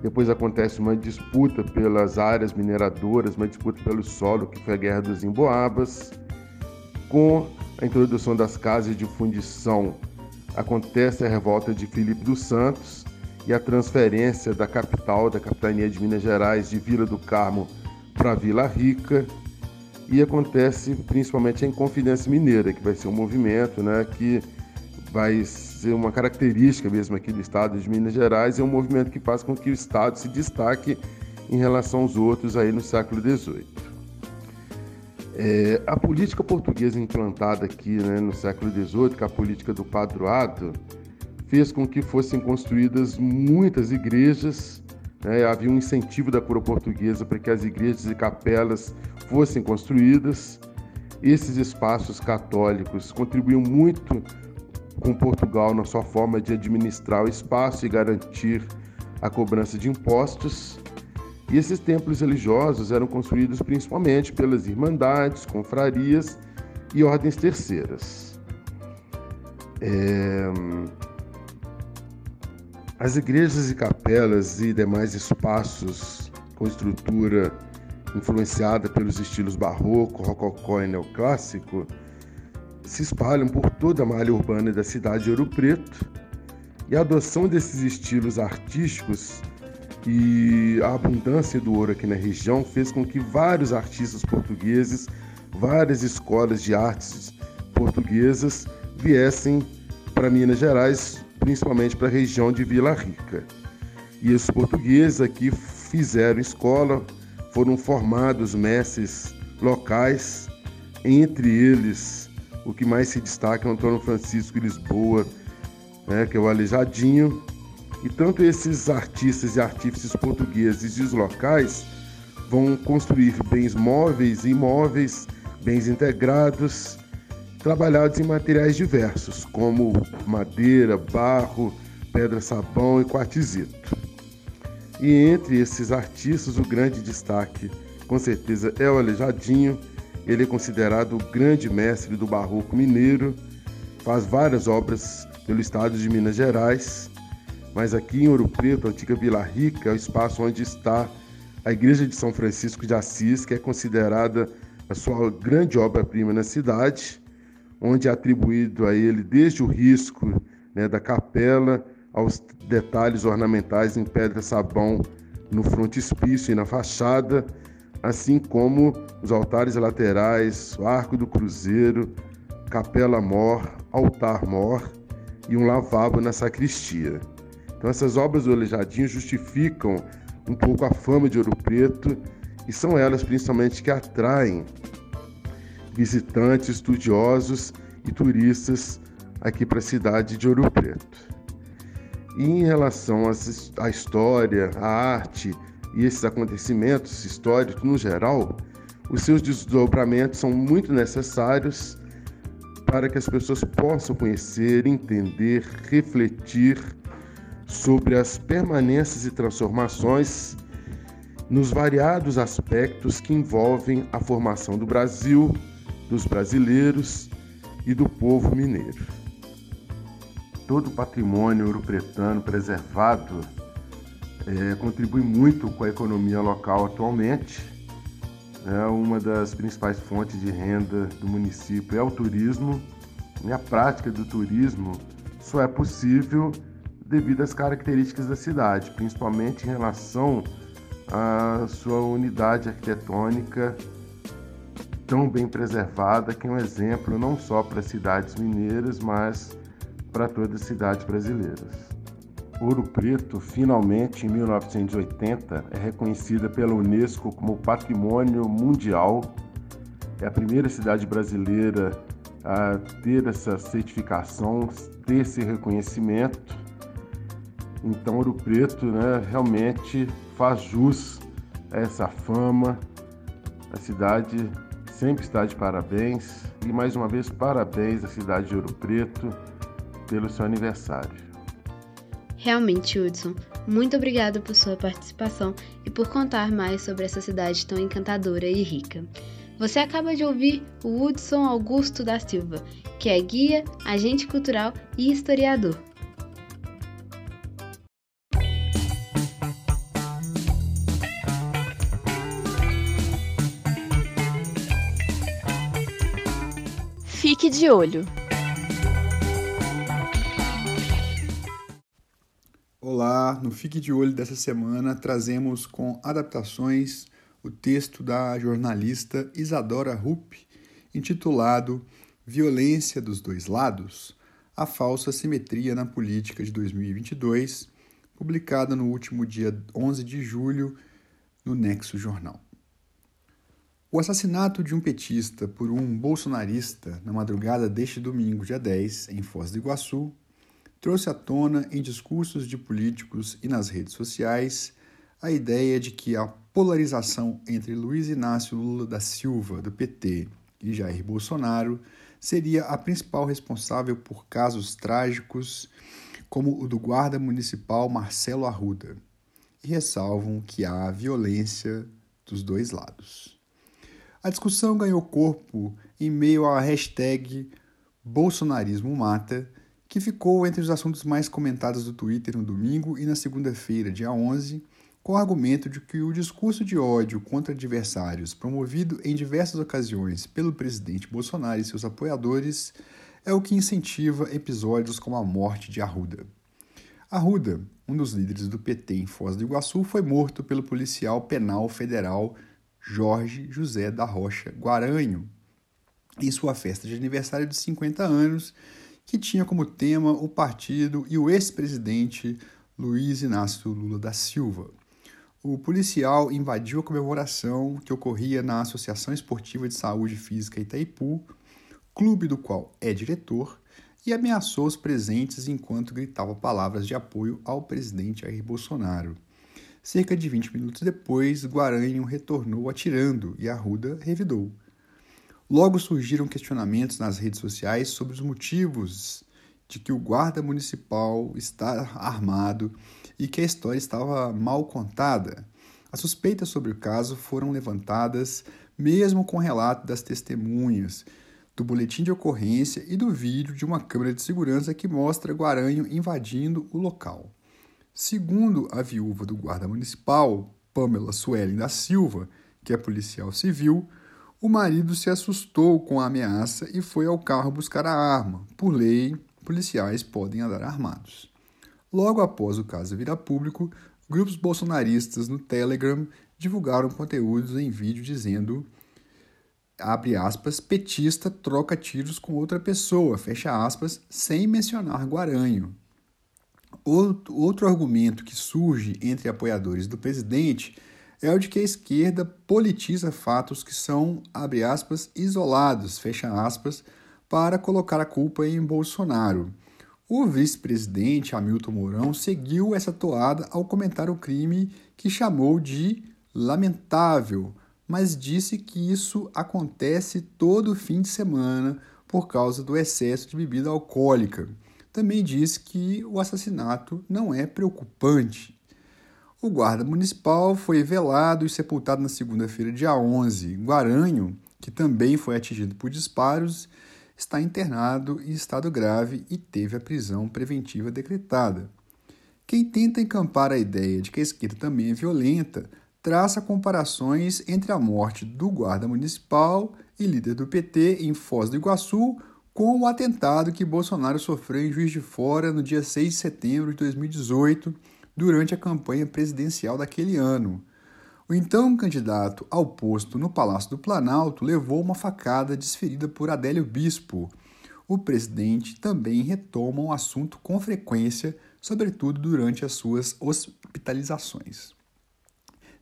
Speaker 12: Depois acontece uma disputa pelas áreas mineradoras, uma disputa pelo solo, que foi a Guerra dos Emboabas. Com a introdução das casas de fundição, acontece a revolta de Filipe dos Santos e a transferência da capital, da capitania de Minas Gerais, de Vila do Carmo para Vila Rica. E acontece principalmente a Inconfidência Mineira, que vai ser um movimento né, que vai ser uma característica mesmo aqui do estado de Minas Gerais, é um movimento que faz com que o estado se destaque em relação aos outros aí no século XVIII. É, a política portuguesa implantada aqui né, no século XVIII, que é a política do padroado, fez com que fossem construídas muitas igrejas. Né, havia um incentivo da coroa portuguesa para que as igrejas e capelas fossem construídas. Esses espaços católicos contribuíam muito com Portugal na sua forma de administrar o espaço e garantir a cobrança de impostos. E esses templos religiosos eram construídos principalmente pelas irmandades, confrarias e ordens terceiras. É... As igrejas e capelas e demais espaços com estrutura influenciada pelos estilos barroco, rococó e neoclássico se espalham por toda a malha urbana da cidade de Ouro Preto. E a adoção desses estilos artísticos e a abundância do ouro aqui na região fez com que vários artistas portugueses, várias escolas de artes portuguesas viessem para Minas Gerais, principalmente para a região de Vila Rica. E esses portugueses aqui fizeram escola, foram formados mestres locais, entre eles o que mais se destaca é o Antônio Francisco Lisboa, né, que é o Aleijadinho. E tanto esses artistas e artífices portugueses e os locais vão construir bens móveis e imóveis, bens integrados, trabalhados em materiais diversos, como madeira, barro, pedra-sabão e quartzito. E entre esses artistas, o grande destaque, com certeza, é o Aleijadinho, ele é considerado o grande mestre do barroco mineiro, faz várias obras pelo estado de Minas Gerais, mas aqui em Ouro Preto, a antiga Vila Rica, é o espaço onde está a Igreja de São Francisco de Assis, que é considerada a sua grande obra-prima na cidade, onde é atribuído a ele desde o risco né, da capela aos detalhes ornamentais em pedra-sabão no frontispício e na fachada, assim como os altares laterais, o arco do cruzeiro, capela mor, altar mor e um lavabo na sacristia. Então essas obras do Aleijadinho justificam um pouco a fama de Ouro Preto e são elas principalmente que atraem visitantes, estudiosos e turistas aqui para a cidade de Ouro Preto. E em relação à história, à arte e esses acontecimentos históricos no geral, os seus desdobramentos são muito necessários para que as pessoas possam conhecer, entender, refletir sobre as permanências e transformações nos variados aspectos que envolvem a formação do Brasil, dos brasileiros e do povo mineiro. Todo o patrimônio ouro-pretano preservado é, contribui muito com a economia local atualmente. É, uma das principais fontes de renda do município é o turismo. E a prática do turismo só é possível devido às características da cidade, principalmente em relação à sua unidade arquitetônica tão bem preservada, que é um exemplo não só para cidades mineiras, mas para todas as cidades brasileiras. Ouro Preto, finalmente em 1980, é reconhecida pela Unesco como Patrimônio Mundial. É a primeira cidade brasileira a ter essa certificação, ter esse reconhecimento. Então, Ouro Preto né, realmente faz jus a essa fama. A cidade sempre está de parabéns. E mais uma vez, parabéns à cidade de Ouro Preto pelo seu aniversário.
Speaker 2: Realmente, Hudson, muito obrigado por sua participação e por contar mais sobre essa cidade tão encantadora e rica. Você acaba de ouvir o Hudson Augusto da Silva, que é guia, agente cultural e historiador. Fique de olho!
Speaker 13: Olá, no Fique de Olho dessa semana trazemos com adaptações o texto da jornalista Isadora Rupp, intitulado Violência dos Dois Lados A Falsa Simetria na Política de 2022, publicada no último dia 11 de julho no Nexo Jornal. O assassinato de um petista por um bolsonarista na madrugada deste domingo, dia 10, em Foz do Iguaçu, trouxe à tona em discursos de políticos e nas redes sociais a ideia de que a polarização entre Luiz Inácio Lula da Silva, do PT, e Jair Bolsonaro seria a principal responsável por casos trágicos como o do guarda municipal Marcelo Arruda, e ressalvam que há violência dos dois lados. A discussão ganhou corpo em meio à hashtag Bolsonarismo Mata, que ficou entre os assuntos mais comentados do Twitter no domingo e na segunda-feira, dia 11, com o argumento de que o discurso de ódio contra adversários, promovido em diversas ocasiões pelo presidente Bolsonaro e seus apoiadores, é o que incentiva episódios como a morte de Arruda. Arruda, um dos líderes do PT em Foz do Iguaçu, foi morto pelo policial penal federal Jorge José da Rocha Guaranho em sua festa de aniversário de 50 anos que tinha como tema o partido e o ex-presidente Luiz Inácio Lula da Silva. O policial invadiu a comemoração que ocorria na Associação Esportiva de Saúde Física Itaipu, clube do qual é diretor, e ameaçou os presentes enquanto gritava palavras de apoio ao presidente Jair Bolsonaro. Cerca de 20 minutos depois, Guaranho retornou atirando e Arruda revidou. Logo surgiram questionamentos nas redes sociais sobre os motivos de que o guarda municipal está armado e que a história estava mal contada. As suspeitas sobre o caso foram levantadas mesmo com o relato das testemunhas, do boletim de ocorrência e do vídeo de uma câmera de segurança que mostra Guaranho invadindo o local. Segundo a viúva do guarda municipal, Pamela Suelen da Silva, que é policial civil, o marido se assustou com a ameaça e foi ao carro buscar a arma. Por lei, policiais podem andar armados. Logo após o caso virar público, grupos bolsonaristas no Telegram divulgaram conteúdos em vídeo dizendo abre aspas, petista troca tiros com outra pessoa, fecha aspas, sem mencionar Guaranho. Outro, outro argumento que surge entre apoiadores do presidente é o de que a esquerda politiza fatos que são, abre aspas, isolados, fecha aspas, para colocar a culpa em Bolsonaro. O vice-presidente Hamilton Mourão seguiu essa toada ao comentar o crime que chamou de lamentável, mas disse que isso acontece todo fim de semana por causa do excesso de bebida alcoólica. Também disse que o assassinato não é preocupante o guarda municipal foi velado e sepultado na segunda-feira, dia 11. Guaranho, que também foi atingido por disparos, está internado em estado grave e teve a prisão preventiva decretada. Quem tenta encampar a ideia de que a esquerda também é violenta traça comparações entre a morte do guarda municipal e líder do PT em Foz do Iguaçu com o atentado que Bolsonaro sofreu em Juiz de Fora no dia 6 de setembro de 2018 durante a campanha presidencial daquele ano. O então candidato ao posto no Palácio do Planalto levou uma facada desferida por Adélio Bispo. O presidente também retoma o assunto com frequência, sobretudo durante as suas hospitalizações.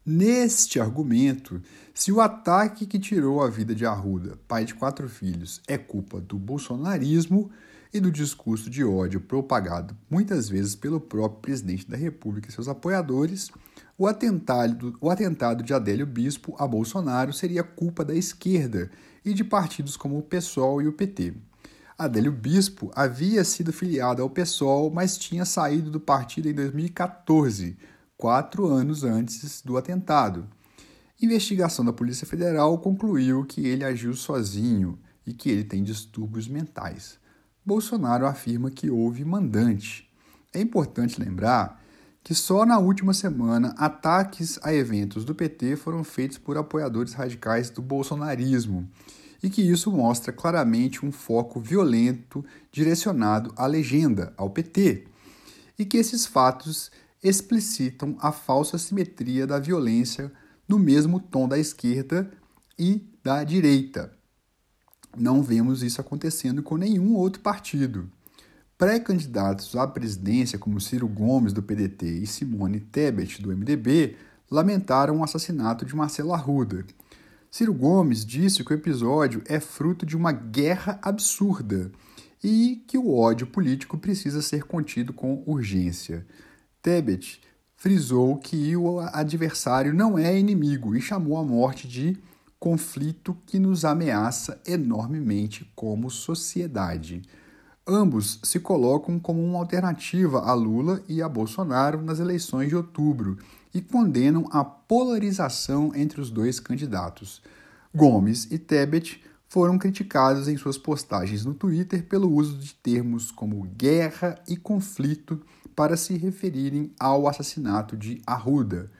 Speaker 13: Neste argumento, se o ataque que tirou a vida de Arruda, pai de quatro filhos, é culpa do bolsonarismo, e do discurso de ódio propagado muitas vezes pelo próprio presidente da República e seus apoiadores, o atentado, o atentado de Adélio Bispo a Bolsonaro seria culpa da esquerda e de partidos como o PSOL e o PT. Adélio Bispo havia sido filiado ao PSOL, mas tinha saído do partido em 2014, quatro anos antes do atentado. Investigação da Polícia Federal concluiu que ele agiu sozinho e que ele tem distúrbios mentais. Bolsonaro afirma que houve mandante. É importante lembrar que só na última semana ataques a eventos do PT foram feitos por apoiadores radicais do bolsonarismo e que isso mostra claramente um foco violento direcionado à legenda, ao PT, e que esses fatos explicitam a falsa simetria da violência no mesmo tom da esquerda e da direita. Não vemos isso acontecendo com nenhum outro partido. Pré-candidatos à presidência, como Ciro Gomes, do PDT, e Simone Tebet, do MDB, lamentaram o assassinato de Marcelo Arruda. Ciro Gomes disse que o episódio é fruto de uma guerra absurda e que o ódio político precisa ser contido com urgência. Tebet frisou que o adversário não é inimigo e chamou a morte de conflito que nos ameaça enormemente como sociedade. Ambos se colocam como uma alternativa a Lula e a Bolsonaro nas eleições de outubro e condenam a polarização entre os dois candidatos. Gomes e Tebet foram criticados em suas postagens no Twitter pelo uso de termos como guerra e conflito para se referirem ao assassinato de Arruda.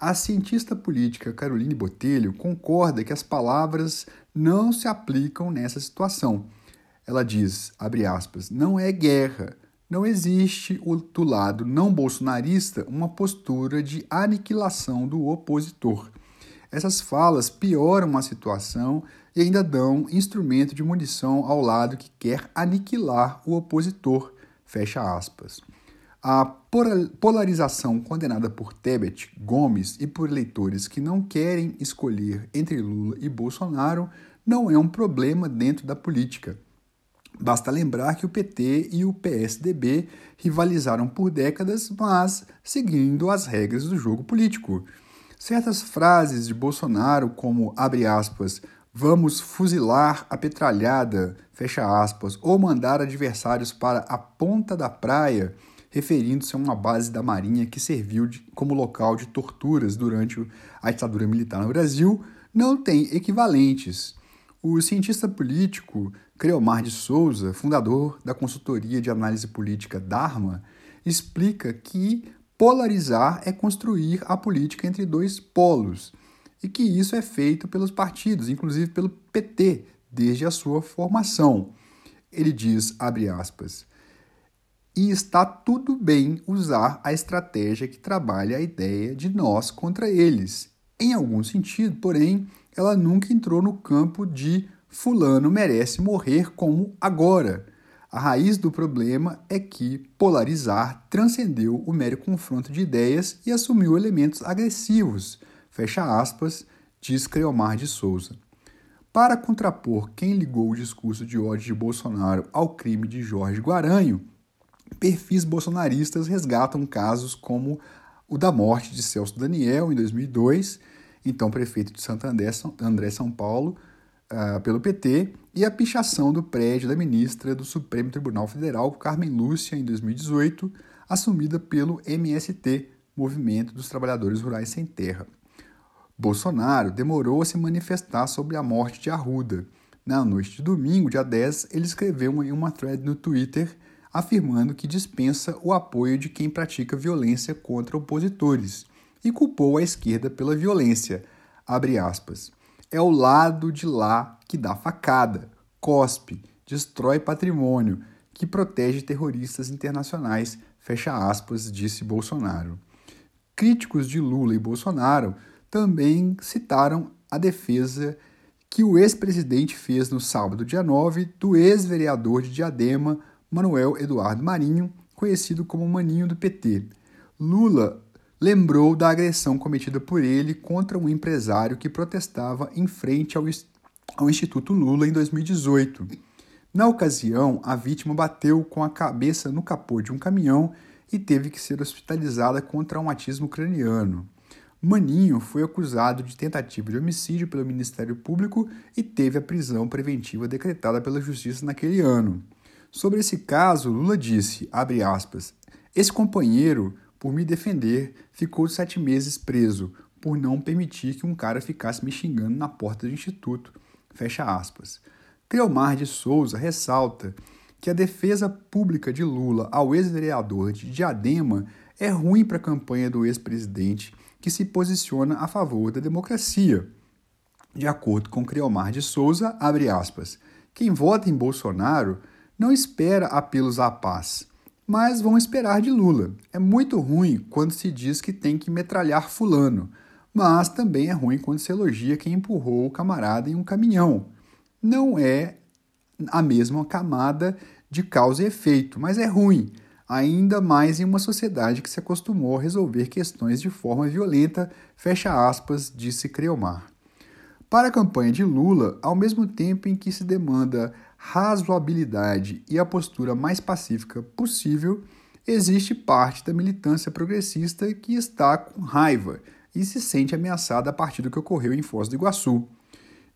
Speaker 13: A cientista política Caroline Botelho concorda que as palavras não se aplicam nessa situação. Ela diz, abre aspas, não é guerra. Não existe do lado não bolsonarista uma postura de aniquilação do opositor. Essas falas pioram a situação e ainda dão instrumento de munição ao lado que quer aniquilar o opositor. Fecha aspas. A polarização condenada por Tebet, Gomes e por eleitores que não querem escolher entre Lula e Bolsonaro não é um problema dentro da política. Basta lembrar que o PT e o PSDB rivalizaram por décadas, mas seguindo as regras do jogo político. Certas frases de Bolsonaro, como abre aspas, vamos fuzilar a petralhada, fecha aspas, ou mandar adversários para a ponta da praia, referindo-se a uma base da Marinha que serviu de, como local de torturas durante a ditadura militar no Brasil, não tem equivalentes. O cientista político Creomar de Souza, fundador da consultoria de análise política Dharma, explica que polarizar é construir a política entre dois polos e que isso é feito pelos partidos, inclusive pelo PT, desde a sua formação. Ele diz, abre aspas, e está tudo bem usar a estratégia que trabalha a ideia de nós contra eles. Em algum sentido, porém, ela nunca entrou no campo de Fulano merece morrer como agora. A raiz do problema é que polarizar transcendeu o mero confronto de ideias e assumiu elementos agressivos. Fecha aspas, diz Creomar de Souza. Para contrapor quem ligou o discurso de ódio de Bolsonaro ao crime de Jorge Guaranho, perfis bolsonaristas resgatam casos como o da morte de Celso Daniel em 2002, então prefeito de Santo André, São Paulo, uh, pelo PT, e a pichação do prédio da ministra do Supremo Tribunal Federal, Carmen Lúcia, em 2018, assumida pelo MST, Movimento dos Trabalhadores Rurais Sem Terra. Bolsonaro demorou a se manifestar sobre a morte de Arruda. Na noite de domingo, dia 10, ele escreveu em uma thread no Twitter afirmando que dispensa o apoio de quem pratica violência contra opositores e culpou a esquerda pela violência. É o lado de lá que dá facada, cospe, destrói patrimônio, que protege terroristas internacionais, fecha aspas, disse Bolsonaro. Críticos de Lula e Bolsonaro também citaram a defesa que o ex-presidente fez no sábado, dia 9, do ex-vereador de Diadema, Manuel Eduardo Marinho, conhecido como Maninho do PT. Lula lembrou da agressão cometida por ele contra um empresário que protestava em frente ao, ao Instituto Lula em 2018. Na ocasião, a vítima bateu com a cabeça no capô de um caminhão e teve que ser hospitalizada com traumatismo craniano. Maninho foi acusado de tentativa de homicídio pelo Ministério Público e teve a prisão preventiva decretada pela Justiça naquele ano. Sobre esse caso, Lula disse, abre aspas, esse companheiro, por me defender, ficou sete meses preso, por não permitir que um cara ficasse me xingando na porta do instituto, fecha aspas. Cleomar de Souza ressalta que a defesa pública de Lula ao ex-vereador de Diadema é ruim para a campanha do ex-presidente que se posiciona a favor da democracia. De acordo com Creomar de Souza, abre aspas, quem vota em Bolsonaro não espera apelos à paz, mas vão esperar de Lula. É muito ruim quando se diz que tem que metralhar fulano, mas também é ruim quando se elogia quem empurrou o camarada em um caminhão. Não é a mesma camada de causa e efeito, mas é ruim, ainda mais em uma sociedade que se acostumou a resolver questões de forma violenta, fecha aspas, disse Creomar. Para a campanha de Lula, ao mesmo tempo em que se demanda razoabilidade e a postura mais pacífica possível, existe parte da militância progressista que está com raiva e se sente ameaçada a partir do que ocorreu em Foz do Iguaçu.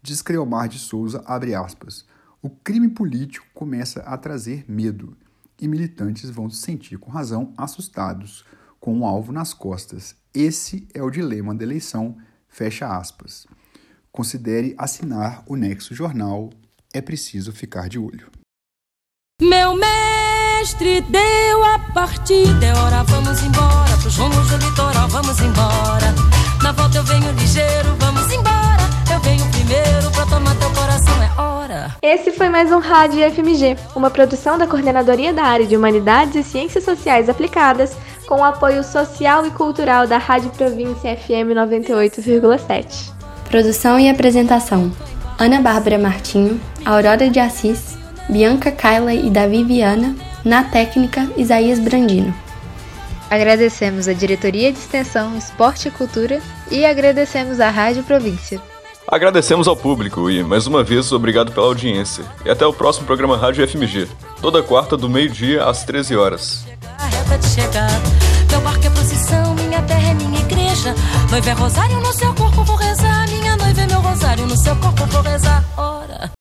Speaker 13: Diz Creomar de Souza, abre aspas, o crime político começa a trazer medo e militantes vão se sentir com razão assustados com um alvo nas costas. Esse é o dilema da eleição, fecha aspas. Considere assinar o Nexo Jornal. É preciso ficar de olho.
Speaker 14: Meu mestre deu a partida, é hora, vamos embora. Pros rumos do litoral, vamos embora. Na volta eu venho ligeiro, vamos embora. Eu venho primeiro pra tomar teu coração, é hora.
Speaker 1: Esse foi mais um Rádio FMG, uma produção da Coordenadoria da Área de Humanidades e Ciências Sociais Aplicadas, com o apoio social e cultural da Rádio Província FM 98,7.
Speaker 3: Produção e apresentação: Ana Bárbara Martinho, Aurora de Assis, Bianca Kyla e Davi Viana, na técnica Isaías Brandino.
Speaker 4: Agradecemos a Diretoria de Extensão, Esporte e Cultura e agradecemos à Rádio Província.
Speaker 5: Agradecemos ao público e, mais uma vez, obrigado pela audiência. E até o próximo programa Rádio FMG, toda quarta do meio-dia às 13 horas. Meu barco é procissão, minha terra é minha igreja. Noiva é rosário no seu corpo, rosário no seu corpo vou rezar. Ora.